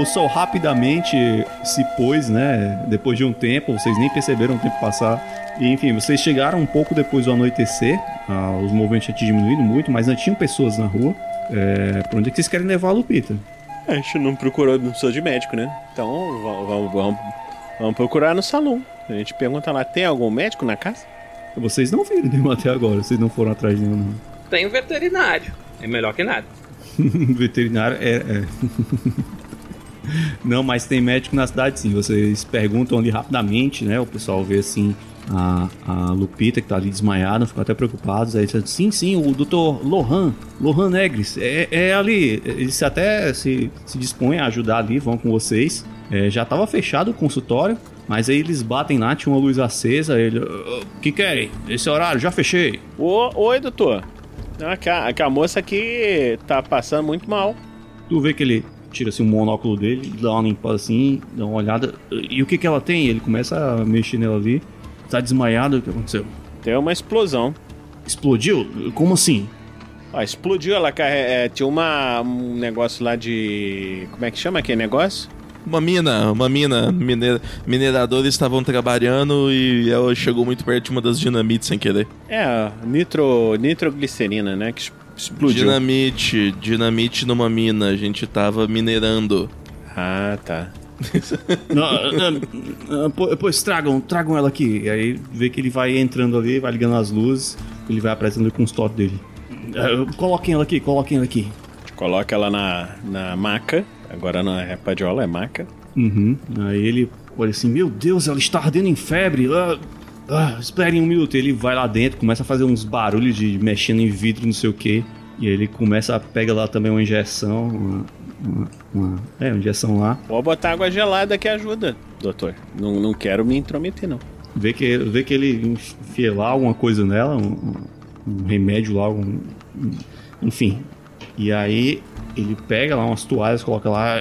o sol rapidamente se pôs, né? Depois de um tempo, vocês nem perceberam o tempo passar. E, enfim, vocês chegaram um pouco depois do anoitecer. Ah, os movimentos já tinham diminuído muito, mas ainda tinham pessoas na rua. É, pra onde é que vocês querem levar a Lupita? A gente não procurou, não sou de médico, né? Então vamos, vamos, vamos, vamos procurar no salão. A gente pergunta lá, tem algum médico na casa? Vocês não viram nenhum até agora, vocês não foram atrás de nenhum. não. Tem um veterinário. É melhor que nada. Veterinário é. é. Não, mas tem médico na cidade sim. Vocês perguntam ali rapidamente, né? O pessoal vê assim a, a Lupita que tá ali desmaiada, ficam até preocupados. Aí eles sim, sim, o doutor Lohan, Lohan Negres, é, é ali. Eles até se, se dispõem a ajudar ali, vão com vocês. É, já tava fechado o consultório, mas aí eles batem lá, tinha uma luz acesa. Ele, "Ah, o que querem? Esse horário, já fechei. Ô, oi, doutor. Não, que a, que a moça aqui tá passando muito mal. Tu vê que ele tira assim, um monóculo dele, dá uma limpada assim, dá uma olhada. E o que que ela tem? Ele começa a mexer nela ali. Tá desmaiado, o que aconteceu? Tem uma explosão. Explodiu? Como assim? Ó, explodiu, ela é, tinha uma, um negócio lá de. Como é que chama aquele negócio? Uma mina, uma mina, mine- mineradores estavam trabalhando e ela chegou muito perto de uma das dinamites sem querer. É, nitro, nitroglicerina, né? Que explodiu. Dinamite, dinamite numa mina, a gente tava minerando. Ah, tá. Não, pois tragam, tragam ela aqui. E aí vê que ele vai entrando ali, vai ligando as luzes, ele vai apresentando com os toques dele. Ah, coloquem ela aqui, coloquem ela aqui. Coloca ela na, na maca. Agora não é padiola, é maca. Uhum. Aí ele olha assim, meu Deus, ela está ardendo em febre. Ah, ah, esperem um minuto. Ele vai lá dentro, começa a fazer uns barulhos de mexendo em vidro, não sei o que. E aí ele começa a pega lá também uma injeção. Uma, uma- uma- é, uma injeção lá. Vou botar água gelada que ajuda, doutor. Não, não quero me intrometer, não. Vê que, vê que ele enfia lá alguma coisa nela, um, um remédio lá, um, um- enfim. E aí ele pega lá umas toalhas, coloca lá.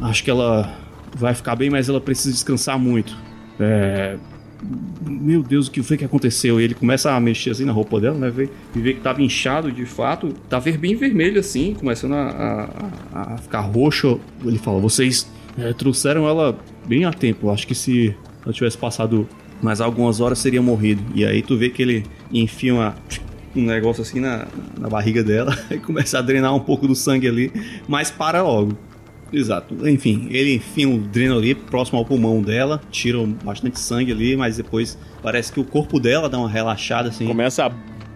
Acho que ela vai ficar bem, mas ela precisa descansar muito. É. Meu Deus, o que foi que aconteceu? E ele começa a mexer assim na roupa dela, né? Vê, e vê que tava inchado de fato. Tá ver- bem vermelho assim, começando a, a- a ficar roxo. Ele fala: Vocês é, trouxeram ela bem a tempo. Acho que se ela tivesse passado mais algumas horas, seria morrido. E aí tu vê que ele enfia uma- um negócio assim na, na barriga dela e começa a drenar um pouco do sangue ali, mas para logo. Exato. Enfim, ele enfia um dreno ali próximo ao pulmão dela, tira bastante sangue ali, mas depois parece que o corpo dela dá uma relaxada assim. Começa a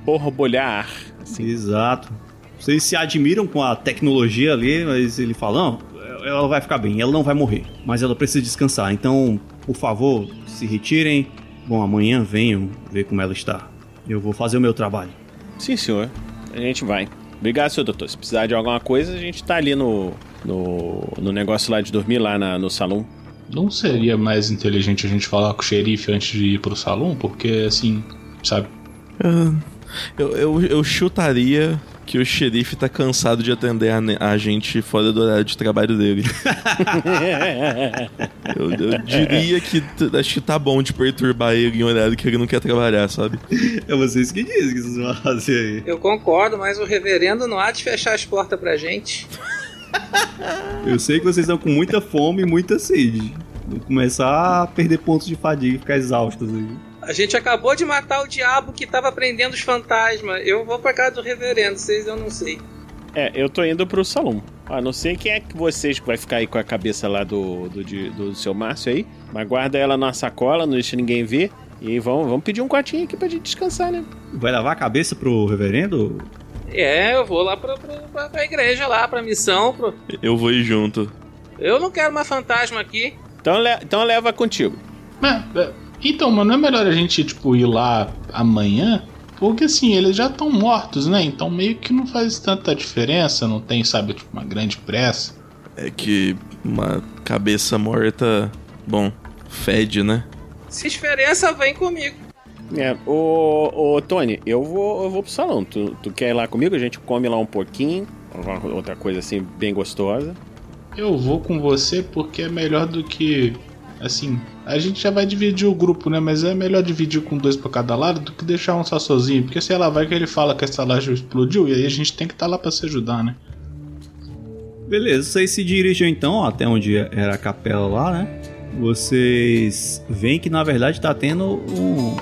borbulhar ar. Assim. Exato. Vocês se admiram com a tecnologia ali, mas ele fala: não, ela vai ficar bem, ela não vai morrer, mas ela precisa descansar. Então, por favor, se retirem. Bom, amanhã venham ver como ela está. Eu vou fazer o meu trabalho. Sim, senhor. A gente vai. Obrigado, senhor doutor. Se precisar de alguma coisa, a gente tá ali no, no, no negócio lá de dormir, lá na- no salão. Não seria mais inteligente a gente falar com o xerife antes de ir pro salão? Porque, assim, sabe? Ah, Eu, eu, eu chutaria que o xerife tá cansado de atender a, a gente fora do horário de trabalho dele. Eu, eu diria que acho que tá bom de perturbar ele em horário que ele não quer trabalhar, sabe? É vocês que dizem que vocês vão fazer aí. Eu concordo, mas o reverendo não há de fechar as portas pra gente. Eu sei que vocês estão com muita fome e muita sede. Vão começar a perder pontos de fadiga e ficar exaustos aí. A gente acabou de matar o diabo que tava prendendo os fantasmas. Eu vou pra casa do reverendo, vocês eu não sei. É, eu tô indo pro salão. A não sei quem é que vocês que vai ficar aí com a cabeça lá do, do, de- do seu Márcio aí. Mas guarda ela na sacola, não deixa ninguém ver. E vamos, vamos pedir um quartinho aqui pra gente descansar, né? Vai lavar a cabeça pro reverendo? É, eu vou lá pra, pra, pra- pra igreja lá, pra missão. Pro... Eu vou ir junto. Eu não quero mais fantasma aqui. Então, le- então leva contigo. É, então, mano, não é melhor a gente, tipo, ir lá amanhã? Porque, assim, eles já estão mortos, né? Então meio que não faz tanta diferença, não tem, sabe, tipo, uma grande pressa. É que uma cabeça morta, bom, fede, né? Se diferença, vem comigo. É, ô, ô Tony, eu vou, eu vou pro salão. Tu, tu quer ir lá comigo? A gente come lá um pouquinho. alguma Outra coisa assim, bem gostosa. Eu vou com você porque é melhor do que. Assim, a gente já vai dividir o grupo, né? Mas é melhor dividir com dois pra cada lado do que deixar um só sozinho. Porque sei lá, vai que ele fala que essa laje explodiu e aí a gente tem que estar lá pra se ajudar, né? Beleza, vocês se dirigem então ó, até onde era a capela lá, né? Vocês veem que na verdade tá tendo um.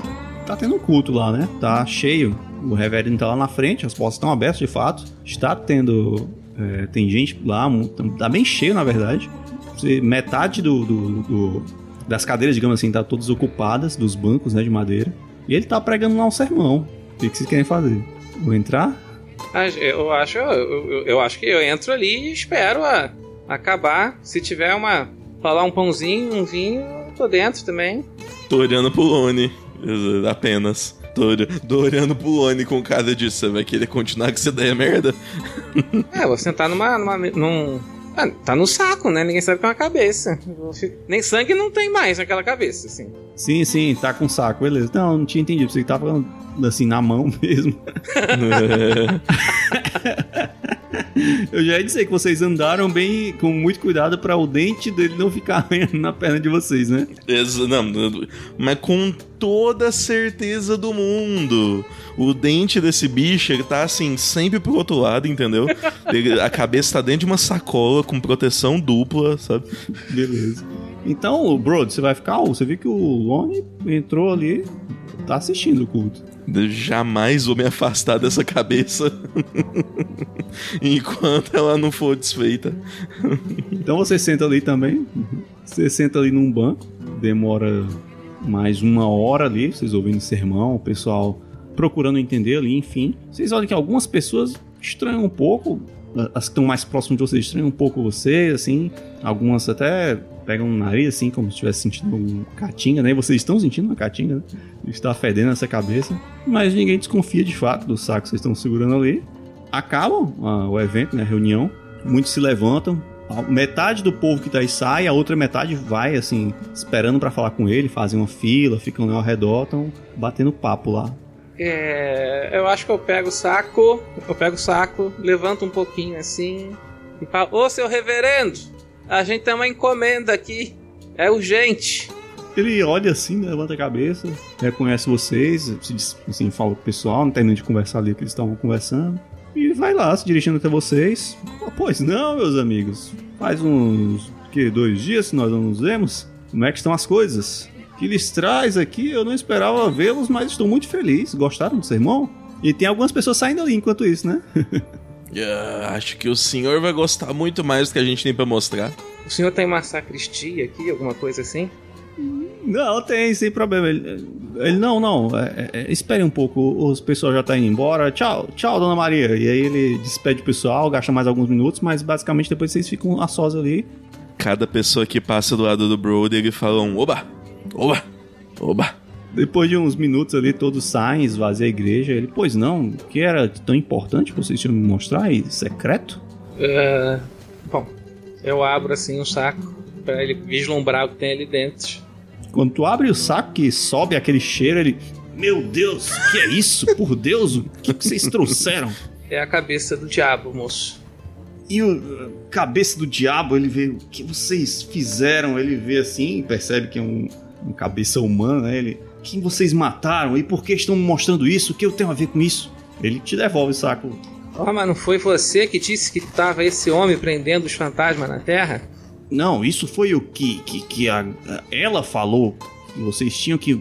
Tá tendo um culto lá, né? Tá cheio. O reverendo tá lá na frente, as portas estão abertas de fato. Está tendo. é, tem gente lá, um- tá bem cheio na verdade. Metade do, do- do- das cadeiras, digamos assim, tá todas ocupadas, dos bancos, né, de madeira. E ele tá pregando lá um sermão. O que, que vocês querem fazer? Vou entrar? Ah, Eu acho, eu, eu- eu acho que eu entro ali e espero a, acabar. Se tiver uma. falar um pãozinho, um vinho, eu tô dentro também. Tô olhando pro Lone. Apenas. Tô, tô olhando pro Lone com cara disso. Você vai querer continuar com essa ideia merda? É, vou sentar numa. numa num... Ah, tá no saco, né? Ninguém sabe que é uma cabeça. Nem sangue não tem mais naquela cabeça, assim. Sim, sim, tá com saco, beleza. Não, não tinha entendido. Você tava falando assim na mão mesmo. Eu já ia dizer que vocês andaram bem com muito cuidado pra o dente dele não ficar arranhando na perna de vocês, né? Não, mas com toda a certeza do mundo. O dente desse bicho, ele tá assim, sempre pro outro lado, entendeu? Ele- a cabeça tá dentro de uma sacola com proteção dupla, sabe? Beleza. Então, Brod, você vai ficar. Você viu que o Lone entrou ali, tá assistindo o culto. Eu jamais vou me afastar dessa cabeça enquanto ela não for desfeita. Então você senta ali também. Você senta ali num banco. Demora mais uma hora ali, vocês ouvindo o sermão, o pessoal procurando entender ali, enfim. Vocês olham que algumas pessoas estranham um pouco. As que estão mais próximas de vocês estranham um pouco vocês, assim. Algumas até pegam no nariz, assim, como se estivesse sentindo uma catinga, né? E vocês estão sentindo uma catinga, né? Está fedendo essa cabeça. Mas ninguém desconfia de fato do saco que vocês estão segurando ali. Acabam ah, o evento, né? A reunião. Muitos se levantam, metade do povo que tá aí sai, a outra metade vai, assim, esperando pra falar com ele, fazem uma fila, ficam ao redor, tão batendo papo lá. É, eu acho que eu pego o saco, eu pego o saco, levanto um pouquinho assim e falo: Ô seu reverendo, a gente tem uma encomenda aqui, é urgente. Ele olha assim, né, levanta a cabeça, reconhece vocês, assim, fala com o pessoal, não termina de conversar ali que eles estavam conversando. E vai lá, se dirigindo até vocês. "Ah, Pois não, meus amigos. Faz uns, que, dois dias que nós não nos vemos. Como é que estão as coisas? Que lhes traz aqui, eu não esperava vê-los, mas estou muito feliz. Gostaram do sermão? E tem algumas pessoas saindo ali enquanto isso, né? Ah, acho que o senhor vai gostar muito mais do que a gente tem pra mostrar. O senhor tem uma sacristia aqui, alguma coisa assim? Não, tem, sem problema. Ele, ele, não, não, é, é, espere um pouco, os pessoal já tá indo embora. Tchau, tchau, dona Maria. E aí ele despede o pessoal, gasta mais alguns minutos, mas basicamente depois vocês ficam a sós ali. Cada pessoa que passa do lado do Brody, ele fala um oba, oba, oba. Depois de uns minutos ali, todos saem, esvazia a igreja. Ele, pois não, o que era tão importante vocês tinham me mostrar e secreto? Ah, bom, eu abro assim o saco pra ele vislumbrar o que tem ali dentro. Quando tu abre o saco que sobe aquele cheiro, ele. Meu Deus, que é isso? Por Deus, o que, que vocês trouxeram? É a cabeça do diabo, moço. E o uh, cabeça do diabo, ele vê o que vocês fizeram, ele vê assim, percebe que é um, um cabeça humana, né? Ele, quem vocês mataram e por que estão me mostrando isso? O que eu tenho a ver com isso? Ele te devolve o saco. Oh, mas não foi você que disse que tava esse homem prendendo os fantasmas na Terra? Não, isso foi o que, que, que a, a- ela falou. que Vocês tinham que,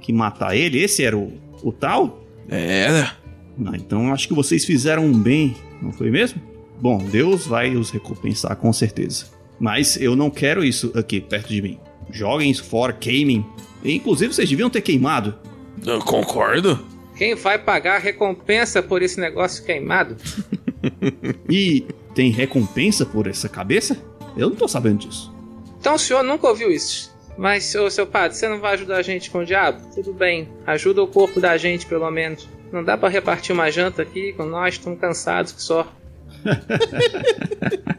que matar ele? Esse era o, o tal? Era. Ah, então acho que vocês fizeram um bem, não foi mesmo? Bom, Deus vai os recompensar com certeza. Mas eu não quero isso aqui perto de mim. Joguem isso fora, queimem. Inclusive vocês deviam ter queimado. Eu concordo. Quem vai pagar a recompensa por esse negócio queimado? E tem recompensa por essa cabeça? Eu não tô sabendo disso. Então o senhor nunca ouviu isso. Mas, ô, seu padre, você não vai ajudar a gente com o diabo? Tudo bem, ajuda o corpo da gente pelo menos. Não dá pra repartir uma janta aqui com nós, estamos cansados que só.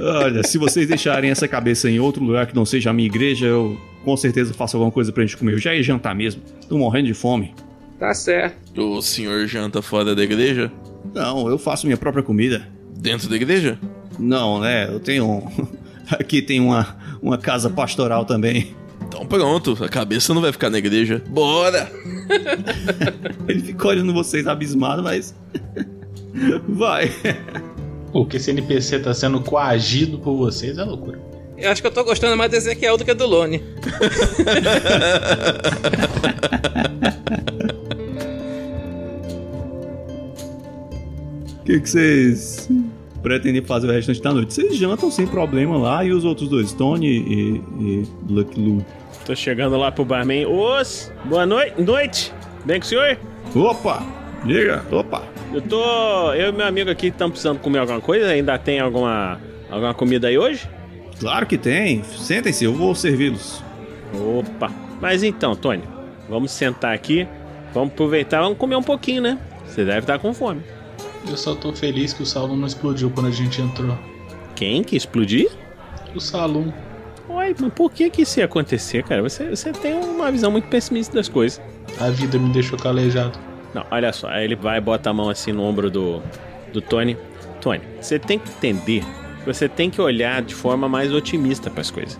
Olha, se vocês deixarem essa cabeça em outro lugar que não seja a minha igreja, eu com certeza faço alguma coisa pra gente comer. Eu já ia jantar mesmo. Tô morrendo de fome. Tá certo. O senhor janta fora da igreja? Não, eu faço minha própria comida. Dentro da igreja? Não, né? Eu tenho. um- Aqui tem uma, uma casa pastoral também. Então pronto, a cabeça não vai ficar na igreja. Bora! Ele fica olhando vocês abismado, mas. Vai. O que esse NPC tá sendo coagido por vocês é loucura. Eu acho que eu tô gostando mais do Ezequiel do que do Lone. O que, que vocês pretendem fazer o restante da noite? Vocês jantam sem problema lá e os outros dois, Tony e, e Lucky Lu. Tô chegando lá pro barman. Os, boa noite, noite. Bem com o senhor? Opa! Diga! Opa! Eu tô. Eu e meu amigo aqui estamos precisando comer alguma coisa. Ainda tem alguma, alguma comida aí hoje? Claro que tem. Sentem-se, eu vou servi-los. Opa! Mas então, Tony, vamos sentar aqui. Vamos aproveitar, vamos comer um pouquinho, né? Você deve estar com fome. Eu só tô feliz que o salão não explodiu quando a gente entrou. Quem que explodir? O salão. Uai, mas por que que isso ia acontecer, cara? Você, você tem uma visão muito pessimista das coisas. A vida me deixou calejado. Não, olha só. Aí ele vai e bota a mão assim no ombro do, do Tony. Tony, você tem que entender. que Você tem que olhar de forma mais otimista para as coisas.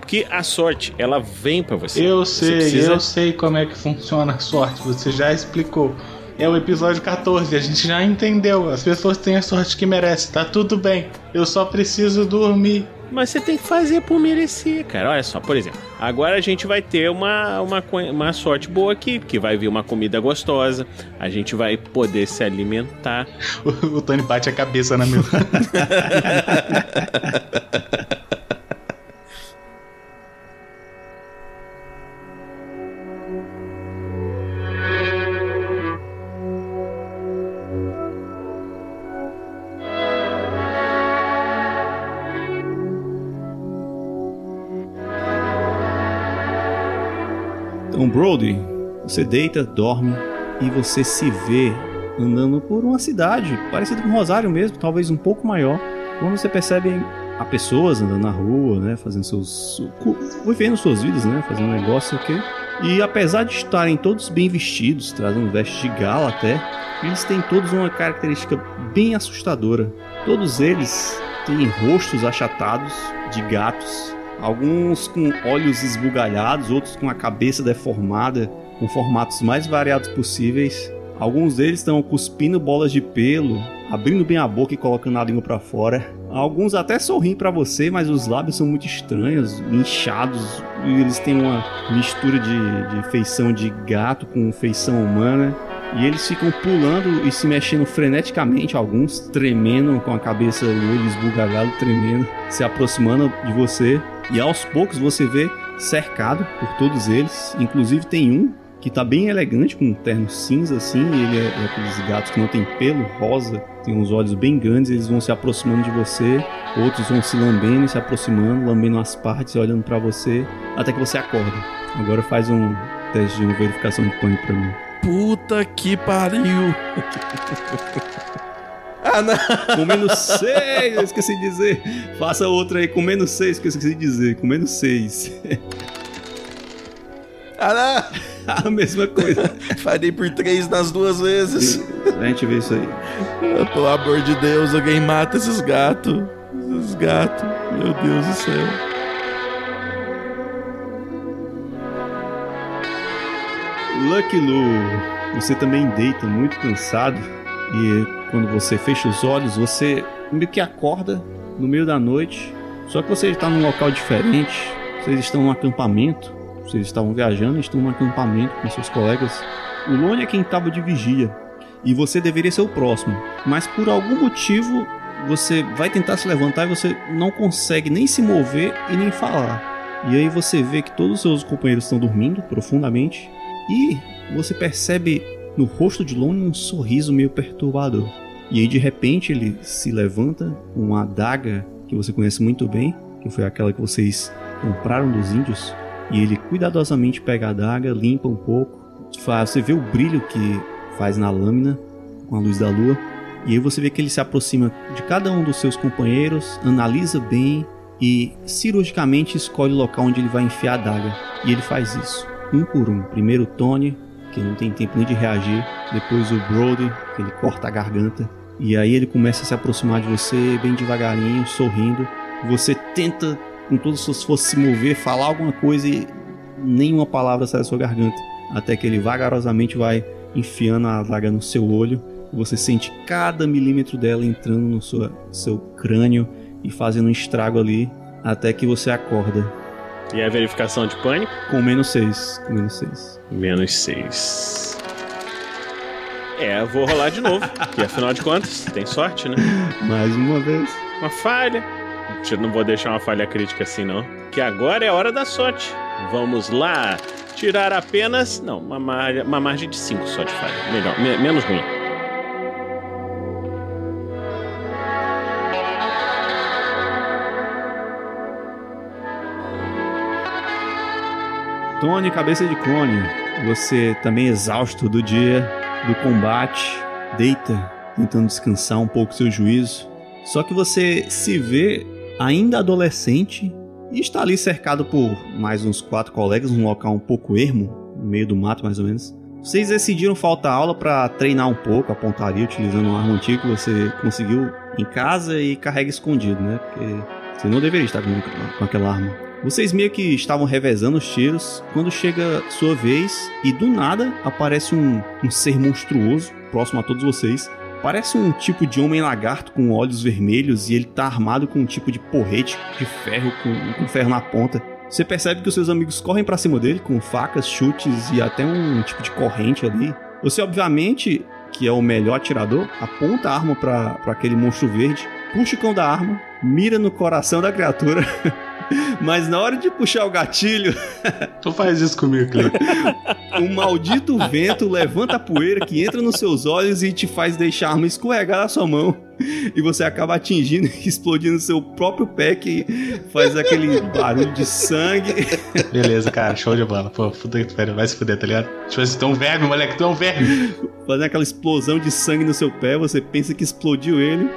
Porque a sorte, ela vem para você. Eu Você sei, precisa- eu sei como é que funciona a sorte, você já explicou. É o episódio 14, a gente já entendeu. As pessoas têm a sorte que merecem, tá tudo bem. Eu só preciso dormir. Mas você tem que fazer por merecer, cara. Olha só, por exemplo, agora a gente vai ter uma, uma, uma sorte boa aqui, porque vai vir uma comida gostosa, a gente vai poder se alimentar. O, o Tony bate a cabeça na minha. Então, Brody, você deita, dorme e você se vê andando por uma cidade parecida com Rosário mesmo, talvez um pouco maior. Quando você percebe a pessoas andando na rua, né, fazendo seus vivendo suas vidas, né, fazendo negócio, o quê? E apesar de estarem todos bem vestidos, trazendo vestes de gala até, eles têm todos uma característica bem assustadora. Todos eles têm rostos achatados de gatos, alguns com olhos esbugalhados, outros com a cabeça deformada, com formatos mais variados possíveis. Alguns deles estão cuspindo bolas de pelo, abrindo bem a boca e colocando a língua para fora. Alguns até sorriem para você, mas os lábios são muito estranhos, inchados, e eles têm uma mistura de, de feição de gato com feição humana. E eles ficam pulando e se mexendo freneticamente, alguns tremendo com a cabeça, o olho esbugalhado, tremendo, se aproximando de você. E aos poucos você vê cercado por todos eles. Inclusive tem um que tá bem elegante, com um terno cinza assim. Ele é, é aqueles gatos que não tem pelo, rosa, tem uns olhos bem grandes. Eles vão se aproximando de você. Outros vão se lambendo e se aproximando, lambendo as partes e olhando pra você, até que você acorda. Agora faz um teste de verificação de pânico pra mim. Puta que pariu. ah, não. Com menos 6, eu esqueci de dizer. Faça outra aí com menos 6, que eu esqueci de dizer. Com menos 6. Ah, não. A mesma coisa. Falei por três nas duas vezes. A gente vê isso aí. Pelo amor de Deus, alguém mata esses gatos. Esses gatos. Meu Deus do céu. Lucky Lu, você também deita muito cansado e quando você fecha os olhos, você meio que acorda no meio da noite. Só que você está num local diferente. Vocês estão num acampamento. Vocês estavam viajando estão num acampamento com seus colegas. O Lone é quem estava de vigia e você deveria ser o próximo. Mas por algum motivo você vai tentar se levantar e você não consegue nem se mover e nem falar. E aí você vê que todos os seus companheiros estão dormindo profundamente e você percebe no rosto de Lone um sorriso meio perturbador. E aí de repente ele se levanta com uma adaga que você conhece muito bem, que foi aquela que vocês compraram dos índios, e ele cuidadosamente pega a adaga, limpa um pouco, você vê o brilho que faz na lâmina com a luz da lua, e aí você vê que ele se aproxima de cada um dos seus companheiros, analisa bem e cirurgicamente escolhe o local onde ele vai enfiar a adaga. E ele faz isso, um por um. Primeiro Tony, que não tem tempo nem de reagir, depois o Brody, que ele corta a garganta, e aí ele começa a se aproximar de você bem devagarinho, sorrindo. Você tenta com todas as suas forças se mover, falar alguma coisa e nenhuma palavra sai da sua garganta, até que ele vagarosamente vai enfiando a adaga no seu olho Você sente cada milímetro dela entrando no sua, seu crânio e fazendo um estrago ali até que você acorda. E a verificação de pânico? Com menos 6. Com menos 6. Menos 6. É, vou rolar de novo. que afinal de contas, tem sorte, né? Mais uma vez. Uma falha. Eu não vou deixar uma falha crítica assim, não. Que agora é a hora da sorte. Vamos lá. Tirar apenas. Não, uma, margem, uma margem de 5 só de falha. Melhor, me, menos ruim. Tony, cabeça de clone, você também exausto do dia, do combate, deita, tentando descansar um pouco seu juízo. Só que você se vê ainda adolescente e está ali cercado por mais uns quatro colegas num local um pouco ermo, no meio do mato mais ou menos. Vocês decidiram faltar aula para treinar um pouco a pontaria utilizando uma arma antiga que você conseguiu em casa e carrega escondido, né? Porque você não deveria estar com, com aquela arma. Vocês meio que estavam revezando os tiros quando chega sua vez e do nada aparece um, um ser monstruoso próximo a todos vocês. Parece um tipo de homem lagarto com olhos vermelhos e ele tá armado com um tipo de porrete de ferro com, com ferro na ponta. Você percebe que os seus amigos correm para cima dele com facas, chutes e até um tipo de corrente ali. Você obviamente, que é o melhor atirador, aponta a arma para aquele monstro verde, puxa o cão da arma, mira no coração da criatura Mas na hora de puxar o gatilho. tu faz isso comigo, Cleiton. um maldito vento levanta a poeira que entra nos seus olhos e te faz deixar a arma escorregar na sua mão. E você acaba atingindo e explodindo seu próprio pé que faz aquele barulho de sangue. Beleza, cara, show de bola. Pô, puta que pariu, vai se fuder, tá ligado? Ver se tu é um verme, moleque, tu é um verme. Fazendo aquela explosão de sangue no seu pé, você pensa que explodiu ele.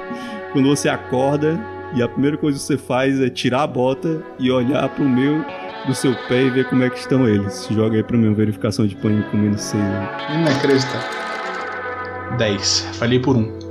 Quando você acorda, e a primeira coisa que você faz é tirar a bota e olhar pro meu do seu pé e ver como é que estão eles. Joga aí pra mim uma verificação de pânico com menos 6. Não acredito. 10. Falhei por 1.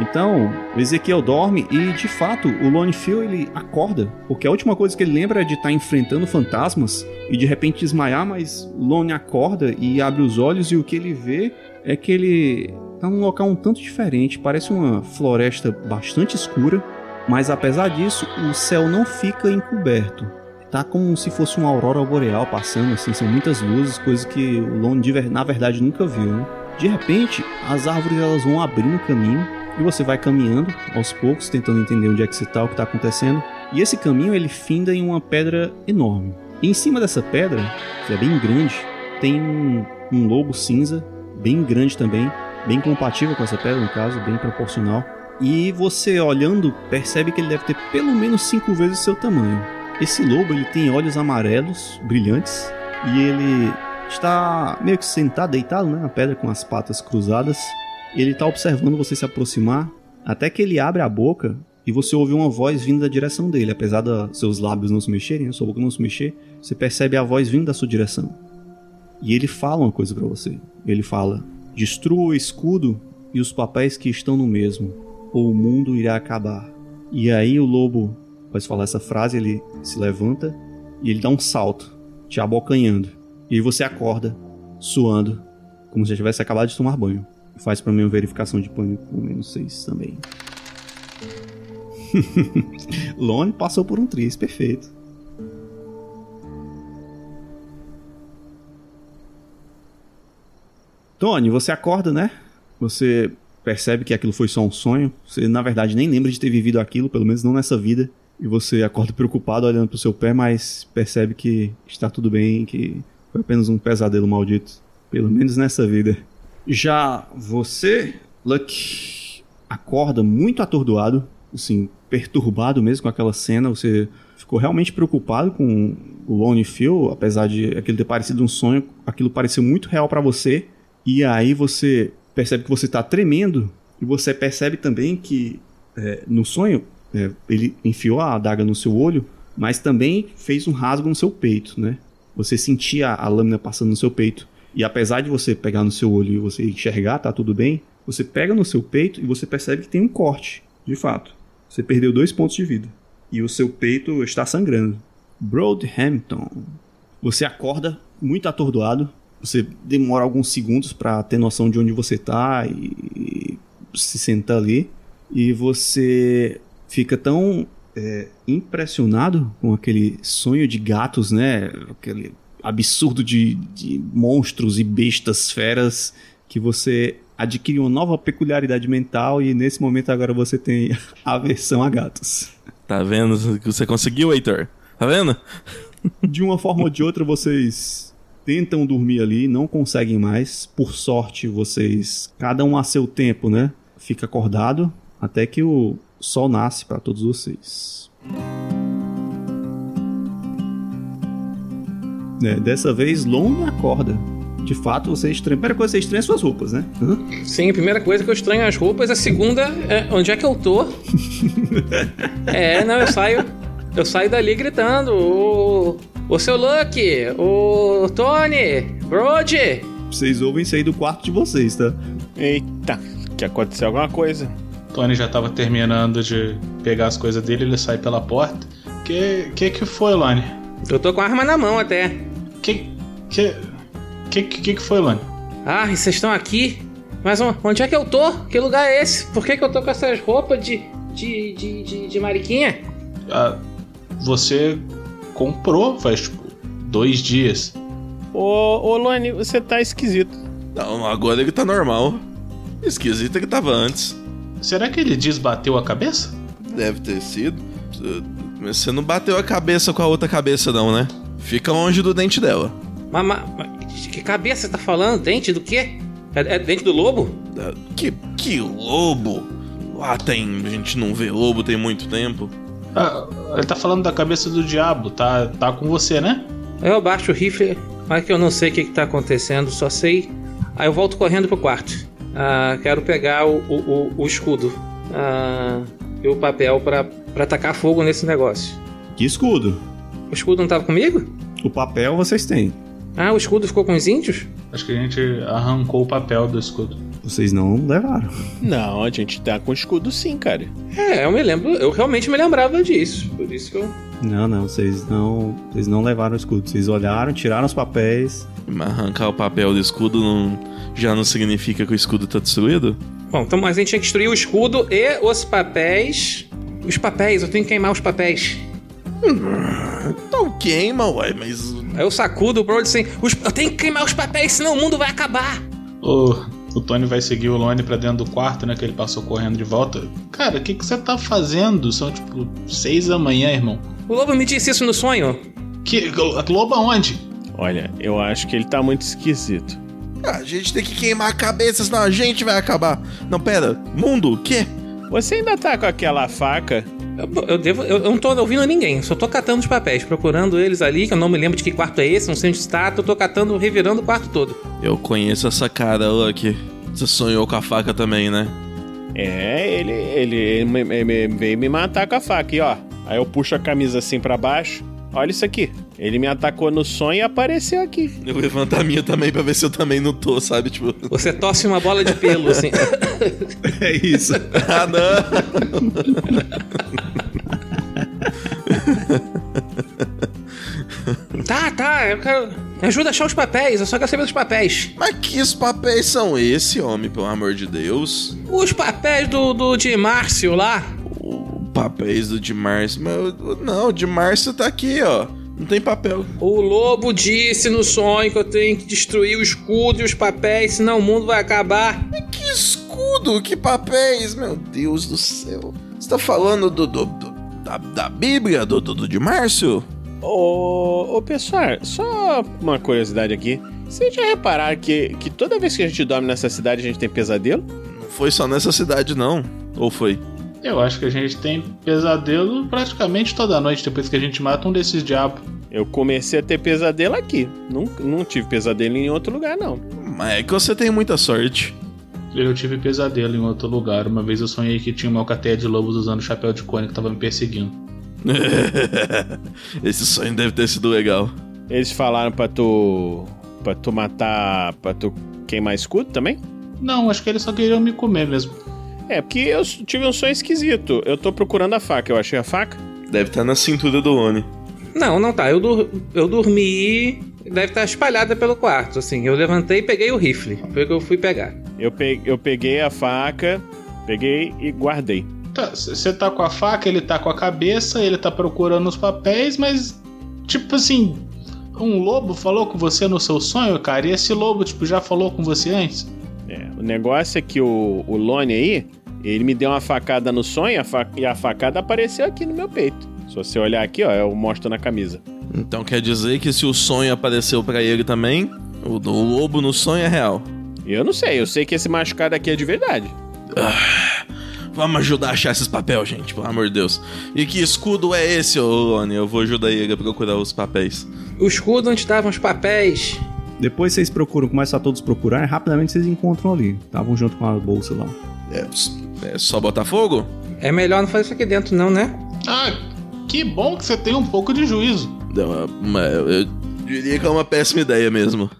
Então, o Ezequiel dorme e, de fato, o Lone Phil ele acorda, porque a última coisa que ele lembra é de estar tá enfrentando fantasmas e de repente desmaiar, mas Lone acorda e abre os olhos e o que ele vê é que ele está num local um tanto diferente, parece uma floresta bastante escura, mas apesar disso, o céu não fica encoberto. Tá como se fosse uma aurora boreal passando, assim, são muitas luzes, coisas que o Lone na verdade nunca viu. Né? De repente, as árvores elas vão abrindo caminho e você vai caminhando aos poucos, tentando entender onde é que você está, o que está acontecendo. E esse caminho ele finda em uma pedra enorme. E em cima dessa pedra, que é bem grande, tem um, um lobo cinza, bem grande também, bem compatível com essa pedra, no caso, bem proporcional. E você olhando, percebe que ele deve ter pelo menos cinco vezes seu tamanho. Esse lobo ele tem olhos amarelos, brilhantes, e ele está meio que sentado, deitado né, na pedra com as patas cruzadas. Ele está observando você se aproximar, até que ele abre a boca e você ouve uma voz vindo da direção dele. Apesar dos seus lábios não se mexerem, a sua boca não se mexer, você percebe a voz vindo da sua direção. E ele fala uma coisa para você. Ele fala: Destrua o escudo e os papéis que estão no mesmo, ou o mundo irá acabar. E aí o lobo, após falar essa frase, ele se levanta e ele dá um salto, te abocanhando. E aí você acorda, suando, como se tivesse acabado de tomar banho. Faz para mim uma verificação de pânico com menos 6 também. Lone passou por um triz, perfeito. Tony, você acorda, né? Você percebe que aquilo foi só um sonho. Você, na verdade, nem lembra de ter vivido aquilo, pelo menos não nessa vida. E você acorda preocupado olhando pro seu pé, mas percebe que está tudo bem, que foi apenas um pesadelo maldito. Pelo menos nessa vida. Já você, Luck, acorda muito atordoado, assim, perturbado mesmo com aquela cena. Você ficou realmente preocupado com o Lone Phil, apesar de aquilo ter parecido um sonho, aquilo pareceu muito real para você. E aí você percebe que você está tremendo e você percebe também que é, no sonho é, ele enfiou a adaga no seu olho, mas também fez um rasgo no seu peito, né? Você sentia a lâmina passando no seu peito. E apesar de você pegar no seu olho e você enxergar, tá tudo bem, você pega no seu peito e você percebe que tem um corte, de fato. Você perdeu dois pontos de vida. E o seu peito está sangrando. Broadhampton. Você acorda muito atordoado Você demora alguns segundos pra ter noção de onde você tá e se sentar ali. E você fica tão é, impressionado com aquele sonho de gatos, né? Aquele absurdo de, de monstros e bestas feras que você adquire uma nova peculiaridade mental e nesse momento agora você tem aversão a gatos. Tá vendo que você conseguiu, Heitor? Tá vendo? De uma forma ou de outra vocês tentam dormir ali, não conseguem mais. Por sorte, vocês, cada um a seu tempo, né? Fica acordado até que o sol nasce para todos vocês. É, dessa vez, Lon acorda. De fato, você estranha. A primeira coisa que você estranha é suas roupas, né? Sim, a primeira coisa que eu estranho é as roupas, a segunda é onde é que eu tô. é, não, eu saio. Eu saio dali gritando. O, o seu Lucky, o Tony, Brody. Vocês ouvem sair do quarto de vocês, tá? Eita, que aconteceu alguma coisa. Tony já tava terminando de pegar as coisas dele, ele sai pela porta. Que que que foi, Lani? Eu tô com a arma na mão até. Que que que que, que foi, Lani? Ah, vocês estão aqui? Mas on- onde é que eu tô? Que lugar é esse? Por que, que eu tô com essas roupas de. de. de, de, de mariquinha? Ah, você comprou faz tipo dois dias. Ô, ô Lone, você tá esquisito. Não, agora ele tá normal. Esquisito é que tava antes. Será que ele desbateu a cabeça? Deve ter sido. Mas Você não bateu a cabeça com a outra cabeça, não, né? Fica longe do dente dela. Mas, mas- mas de que cabeça você tá falando? Dente do quê? É, é dente do lobo? Ah, Que, que lobo? Lá tem. A gente não vê lobo tem muito tempo. Ah, ele tá falando da cabeça do diabo, tá, tá com você, né? Eu abaixo o rifle, mas que eu não sei o que, que tá acontecendo, só sei. Aí eu volto correndo pro quarto. Ah, quero pegar o, o, o- o escudo ah, e o papel pra, pra tacar fogo nesse negócio. Que escudo? O escudo não tava comigo? O papel vocês têm. Ah, o escudo ficou com os índios? Acho que a gente arrancou o papel do escudo. Vocês não levaram. Não, a gente tá com escudo sim, cara. É, eu me lembro, eu realmente me lembrava disso. Por isso que eu. Não, não, vocês não. Vocês não levaram o escudo. Vocês olharam, tiraram os papéis. Mas arrancar o papel do escudo não, já não significa que o escudo tá destruído? Bom, então mas a gente tinha que destruir o escudo e os papéis. Os papéis, eu tenho que queimar os papéis. Não queima, ué, mas. Aí eu sacudo o Brody assim: "Os- eu tenho que queimar os papéis, senão o mundo vai acabar. O, o Tony vai seguir o Lone pra dentro do quarto, né? Que ele passou correndo de volta. Cara, o que, que você tá fazendo? São tipo seis da manhã, irmão. O lobo me disse isso no sonho. Que. Lobo aonde? Olha, eu acho que ele tá muito esquisito. Ah, a gente tem que queimar a cabeça, senão a gente vai acabar. Não, pera. Mundo, o quê? Você ainda tá com aquela faca? Eu, eu devo, eu, eu não tô ouvindo ninguém, só tô catando os papéis, procurando eles ali, que eu não me lembro de que quarto é esse, não sei onde está, eu tô catando, revirando o quarto todo. Eu conheço essa cara, Lucky. Você sonhou com a faca também, né? É, ele, ele, ele me- me- me- veio me matar com a faca, e ó. Aí eu puxo a camisa assim pra baixo. Olha isso aqui. Ele me atacou no sonho e apareceu aqui. Eu vou levantar a minha também pra ver se eu também não tô, sabe? Tipo. Você tosse uma bola de pelo, assim. É isso. ah, não! tá, tá, eu quero. Me ajuda a achar os papéis, eu só quero saber dos papéis. Mas que papéis são esse, homem, pelo amor de Deus? Os papéis do, do de Márcio lá. Papéis do de Márcio. Mas não, o de Márcio tá aqui, ó. Não tem papel. O lobo disse no sonho que eu tenho que destruir o escudo e os papéis, senão o mundo vai acabar. Que escudo, que papéis, meu Deus do céu. Você tá falando do, do- do- da, da Bíblia, do, do, do de Márcio? Ô, ô pessoal, só uma curiosidade aqui. Vocês já repararam que, que toda vez que a gente dorme nessa cidade a gente tem pesadelo? Não foi só nessa cidade, não. Ou foi? Eu acho que a gente tem pesadelo praticamente toda noite depois que a gente mata um desses diabos. Eu comecei a ter pesadelo aqui. Não, não tive pesadelo em outro lugar, não. Mas é que você tem muita sorte. Eu tive pesadelo em outro lugar. Uma vez eu sonhei que tinha uma alcateia de lobos usando chapéu de cone que tava me perseguindo. Esse sonho deve ter sido legal. Eles falaram pra tu. pra tu matar. pra tu queimar escudo também? Não, acho que eles só queriam me comer mesmo. É, porque eu tive um sonho esquisito. Eu tô procurando a faca. Eu achei a faca? Deve estar na cintura do Lone. Não, não tá. Eu, dur eu dormi. Deve estar espalhada pelo quarto, assim. Eu levantei e peguei o rifle. Foi o que eu fui pegar. Eu, pe eu peguei a faca, peguei e guardei. Tá, você tá com a faca, ele tá com a cabeça, ele tá procurando os papéis, mas. Tipo assim. Um lobo falou com você no seu sonho, cara? E esse lobo, tipo, já falou com você antes? É, o negócio é que o, o Lone aí, ele me deu uma facada no sonho a fa e a facada apareceu aqui no meu peito. Se você olhar aqui, ó, eu mostro na camisa. Então quer dizer que se o sonho apareceu para ele também, o, o, lobo no sonho é real. Eu não sei, eu sei que esse machucado aqui é de verdade. Ah, vamos ajudar a achar esses papéis, gente, pelo amor de Deus. E que escudo é esse, ô Lone? Eu vou ajudar ele a procurar os papéis. O escudo onde estavam os papéis. Depois vocês procuram, começam a todos procurar, e rapidamente vocês encontram ali. Estavam junto com a bolsa lá. É, é só botar fogo? É melhor não fazer isso aqui dentro, não, né? Ah, que bom que você tem um pouco de juízo. Não, eu diria que é uma péssima ideia mesmo.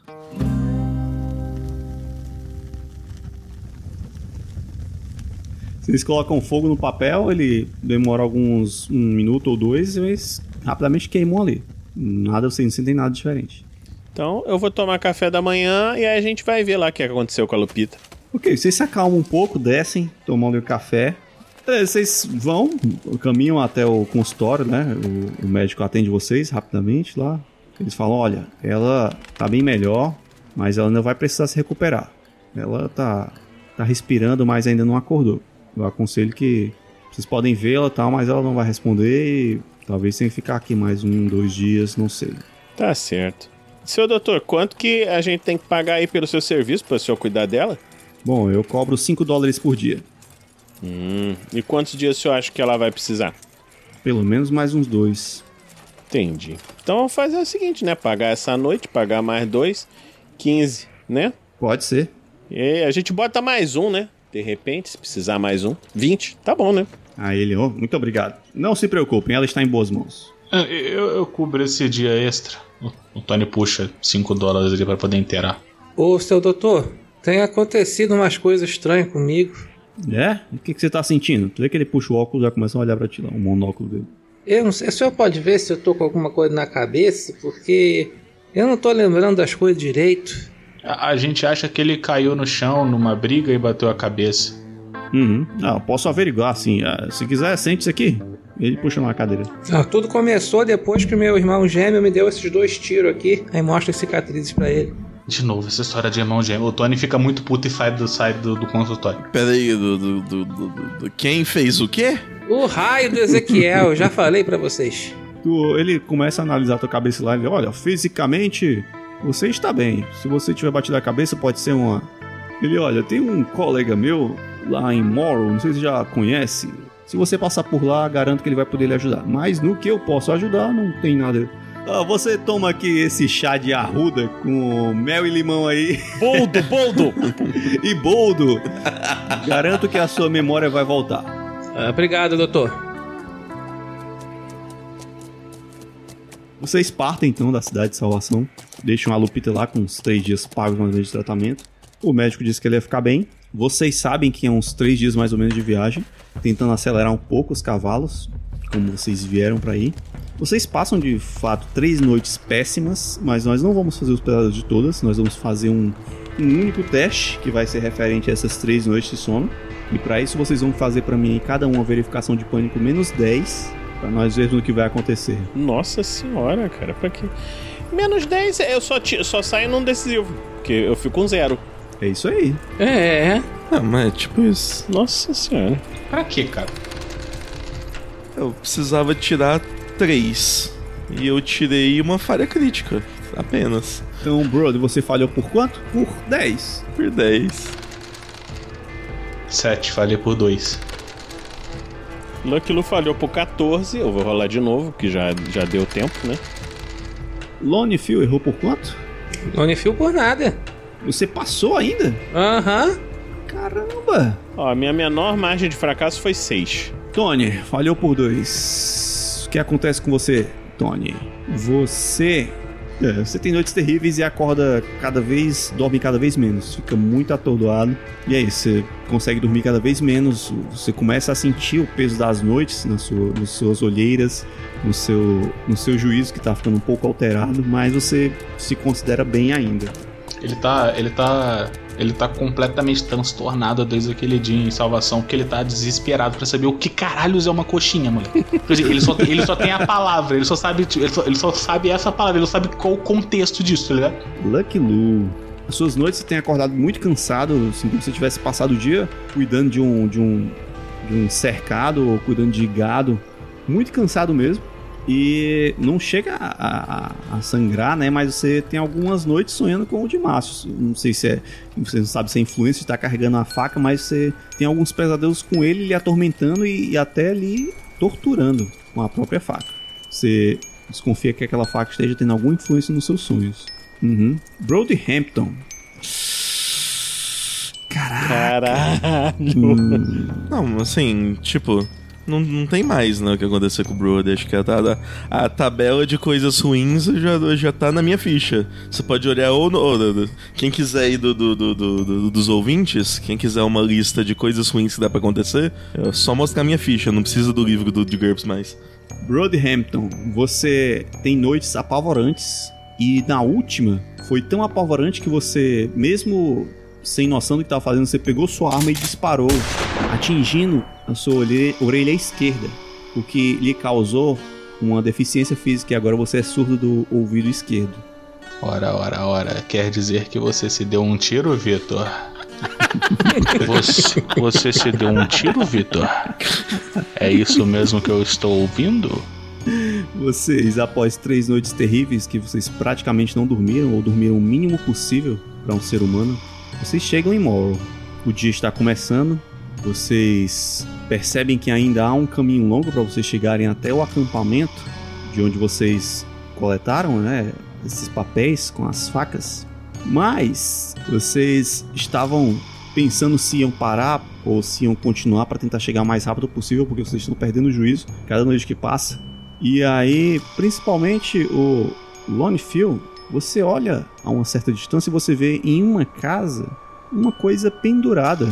Vocês colocam fogo no papel, ele demora alguns um minuto ou dois, mas rapidamente queimou ali. Nada, vocês não sentem nada diferente. Então eu vou tomar café da manhã e aí a gente vai ver lá o que aconteceu com a Lupita. Ok, vocês se acalmam um pouco, descem, tomam o café. É, vocês vão, caminham até o consultório, né? O, o, médico atende vocês rapidamente lá. Eles falam: olha, ela tá bem melhor, mas ela ainda vai precisar se recuperar. Ela tá, tá respirando, mas ainda não acordou. Eu aconselho que vocês podem vê-la tal, mas ela não vai responder e talvez tenha que ficar aqui mais um, dois dias, não sei. Tá certo. Seu doutor, quanto que a gente tem que pagar aí pelo seu serviço para o senhor cuidar dela? Bom, eu cobro 5 dólares por dia. Hum, e quantos dias o senhor acha que ela vai precisar? Pelo menos mais uns dois. Entendi. Então vamos fazer o seguinte, né? Pagar essa noite, pagar mais dois, 15, né? Pode ser. E a gente bota mais um, né? De repente, se precisar mais um, 20, tá bom, né? Ah, ele, oh, muito obrigado. Não se preocupem, ela está em boas mãos. Eu, eu, eu cubro esse dia extra. O, o Tony puxa 5 dólares ali para poder inteirar. Ô, seu doutor, tem acontecido umas coisas estranhas comigo. É? O que, que você tá sentindo? Tu vê que ele puxa o óculos e já começa a olhar pra ti lá, o monóculo dele. Eu não sei, o senhor pode ver se eu tô com alguma coisa na cabeça, porque eu não tô lembrando das coisas direito. A, a gente acha que ele caiu no chão numa briga e bateu a cabeça. Uhum. Ah, posso averiguar, sim. Ah, se quiser, sente-se aqui. Ele puxa uma cadeira. Ah, tudo começou depois que meu irmão gêmeo me deu esses dois tiros aqui. Aí mostra as cicatrizes para ele. De novo, essa história de irmão gêmeo. O Tony fica muito puto e sai do, sai do, do consultório. Peraí, do, do, do, do, quem fez o quê? O raio do Ezequiel, já falei para vocês. Tu, ele começa a analisar a tua cabeça lá e ele, olha, fisicamente você está bem. Se você tiver batido a cabeça, pode ser uma. Ele, olha, tem um colega meu lá em Morrow, não sei se já conhece. Se você passar por lá, garanto que ele vai poder lhe ajudar. Mas no que eu posso ajudar, não tem nada você toma aqui esse chá de arruda com mel e limão aí. Boldo, boldo! e boldo. Garanto que a sua memória vai voltar. Ah, obrigado, doutor. Vocês partem então da cidade de Salvação, deixam a Lupita lá com uns três dias pagos de tratamento. O médico disse que ele ia ficar bem. Vocês sabem que é uns três dias mais ou menos de viagem, tentando acelerar um pouco os cavalos, como vocês vieram para ir. Vocês passam de fato três noites péssimas, mas nós não vamos fazer os pedaços de todas, nós vamos fazer um, um único teste que vai ser referente a essas três noites de sono. E para isso vocês vão fazer para mim cada uma verificação de pânico menos 10, para nós vermos o que vai acontecer. Nossa senhora, cara, pra que. Menos 10, eu só, só saio num decisivo, porque eu fico com zero. É isso aí. É. Ah, mas é tipo isso. Nossa senhora. Pra quê, cara? Eu precisava tirar 3. E eu tirei uma falha crítica, apenas. Então, brother, você falhou por quanto? Por 10. Por 10. 7, falhei por 2. Lucky Lu falhou por 14, eu vou rolar de novo, que já, já deu tempo, né? Lone Phil errou por quanto? Lone Phil por nada. Você passou ainda? Aham. Uhum. Caramba! Ó, a minha menor margem de fracasso foi 6. Tony, falhou por 2. O que acontece com você, Tony? Você É, você tem noites terríveis e acorda cada vez, dorme cada vez menos, fica muito atordoado. E é isso, você consegue dormir cada vez menos, você começa a sentir o peso das noites na sua, nas suas olheiras, no seu, no seu juízo que tá ficando um pouco alterado, mas você se considera bem ainda. Ele tá. Ele tá. Ele tá completamente transtornado desde aquele dia em salvação, porque ele tá desesperado pra saber o que caralhos é uma coxinha, moleque. Ele só, ele só tem a palavra, ele só sabe. Ele só, ele só sabe essa palavra, ele não sabe qual o contexto disso, tá ligado? Lucky Lu. As suas noites você tem acordado muito cansado, assim como se você tivesse passado o dia cuidando de um, de um, de um cercado ou cuidando de gado. Muito cansado mesmo. E não chega a, a- a sangrar, né? Mas você tem algumas noites sonhando com o de Márcio. Não sei se é. Você não sabe se é influência de estar carregando a faca, mas você tem alguns pesadelos com ele, lhe atormentando e, e até lhe torturando com a própria faca. Você desconfia que aquela faca esteja tendo alguma influência nos seus sonhos. Uhum. Brody Hampton. Caralho. Não, assim, tipo, não, não tem mais, né, o que acontecer com o Brody. Acho que a, a, a tabela de coisas ruins já, já tá na minha ficha. Você pode olhar ou, no- ou quem quiser ir do, do- do- do- do- dos ouvintes, quem quiser uma lista de coisas ruins que dá pra acontecer, é só mostrar a minha ficha, não precisa do livro do, de GURPS mais. Brody Hampton, você tem noites apavorantes e na última foi tão apavorante que você, mesmo sem noção do que estava fazendo, você pegou sua arma e disparou, atingindo a sua orelha, orelha esquerda, o que lhe causou uma deficiência física e agora você é surdo do ouvido esquerdo. Ora, ora, ora. Quer dizer que você se deu um tiro, Vitor? Você, você se deu um tiro, Vitor? É isso mesmo que eu estou ouvindo? Vocês, após três noites terríveis que vocês praticamente não dormiram ou dormiram o mínimo possível para um ser humano, vocês chegam em Morrow. O dia está começando. Vocês percebem que ainda há um caminho longo para vocês chegarem até o acampamento de onde vocês coletaram, né, esses papéis com as facas. Mas vocês estavam pensando se iam parar ou se iam continuar para tentar chegar mais rápido possível, porque vocês estão perdendo o juízo cada noite que passa. E aí, principalmente o Lone Phil, você olha a uma certa distância e você vê em uma casa uma coisa pendurada.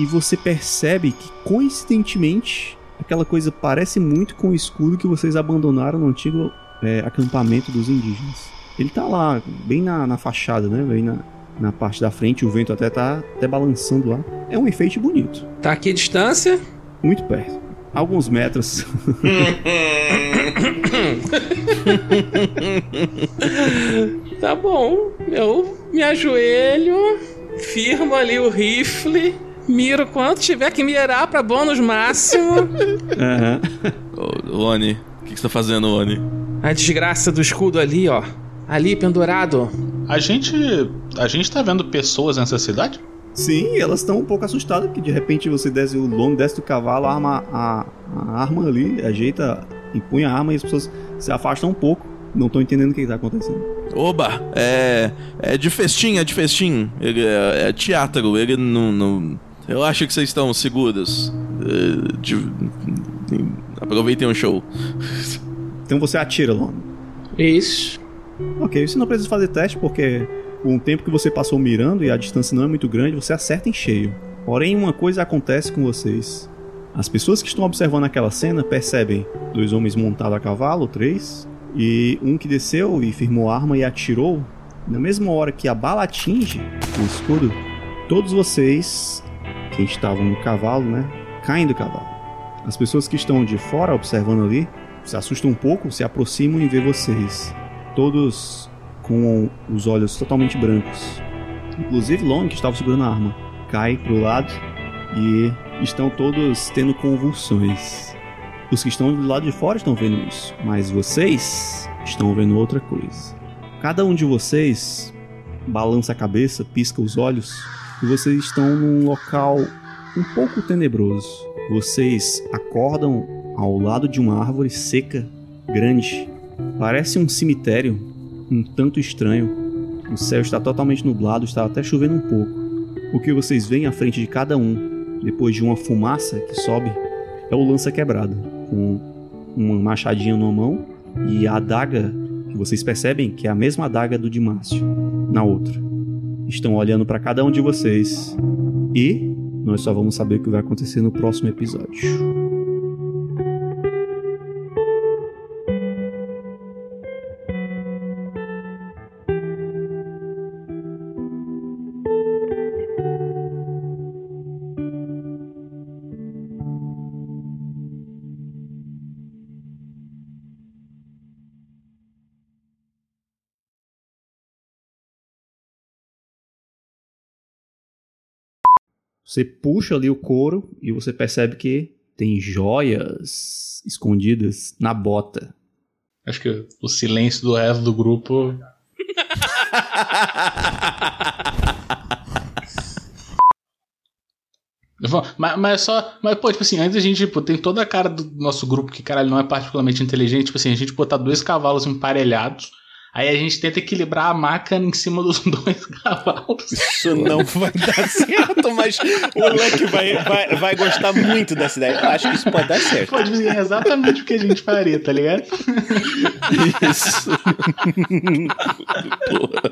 E você percebe que, coincidentemente, aquela coisa parece muito com o escudo que vocês abandonaram no antigo é, acampamento dos indígenas. Ele tá lá, bem na, na fachada, né? Bem na, na parte da frente, o vento até tá até balançando lá. É um enfeite bonito. Tá aqui a distância? Muito perto. Alguns metros. Tá bom, eu me ajoelho, firmo ali o rifle, miro quanto tiver que mirar pra bônus máximo. Aham. Ô, Oni, o que, que você tá fazendo, Oni? A desgraça do escudo ali, ó. Ali pendurado. A gente. A gente tá vendo pessoas nessa cidade? Sim, elas estão um pouco assustadas que de repente você desce o lomo, desce do cavalo, arma a, a arma ali, ajeita, empunha a arma e as pessoas se afastam um pouco. Não estão entendendo o que está acontecendo. Oba, é. É de festim, é de festim. Ele é, é teatro, ele não. não eu acho que vocês estão seguros. É, de- aproveitem o show. Então você atira, Lomo. Isso. Ok, você não precisa fazer teste porque com o tempo que você passou mirando e a distância não é muito grande, você acerta em cheio. Porém, uma coisa acontece com vocês. As pessoas que estão observando aquela cena percebem dois homens montados a cavalo, três, e um que desceu e firmou a arma e atirou. Na mesma hora que a bala atinge o escudo, todos vocês, quem estavam no cavalo, né, caem do cavalo. As pessoas que estão de fora observando ali se assustam um pouco, se aproximam e vê vocês. Todos com os olhos totalmente brancos. Inclusive Long, que estava segurando a arma, cai pro lado e estão todos tendo convulsões. Os que estão do lado de fora estão vendo isso, mas vocês estão vendo outra coisa. Cada um de vocês balança a cabeça, pisca os olhos e vocês estão num local um pouco tenebroso. Vocês acordam ao lado de uma árvore seca, grande. Parece um cemitério, um tanto estranho. O céu está totalmente nublado, está até chovendo um pouco. O que vocês veem à frente de cada um, depois de uma fumaça que sobe, é o lança quebrado, com uma machadinha numa mão e a adaga que vocês percebem que é a mesma adaga do de Márcio, na outra. Estão olhando para cada um de vocês e nós só vamos saber o que vai acontecer no próximo episódio. Você puxa ali o couro e você percebe que tem joias escondidas na bota. Acho que o silêncio do resto do grupo. mas, mas é só. Mas, pô, tipo assim, antes a gente, tem toda a cara do nosso grupo que, caralho, não é particularmente inteligente. Tipo assim, a gente botar dois cavalos emparelhados. Aí a gente tenta equilibrar a maca em cima dos dois cavalos. Isso não vai dar certo, mas o Luck vai, vai, vai gostar muito dessa ideia. Eu acho que isso pode dar certo. Pode dizer exatamente o que a gente faria, tá ligado? Isso. Porra.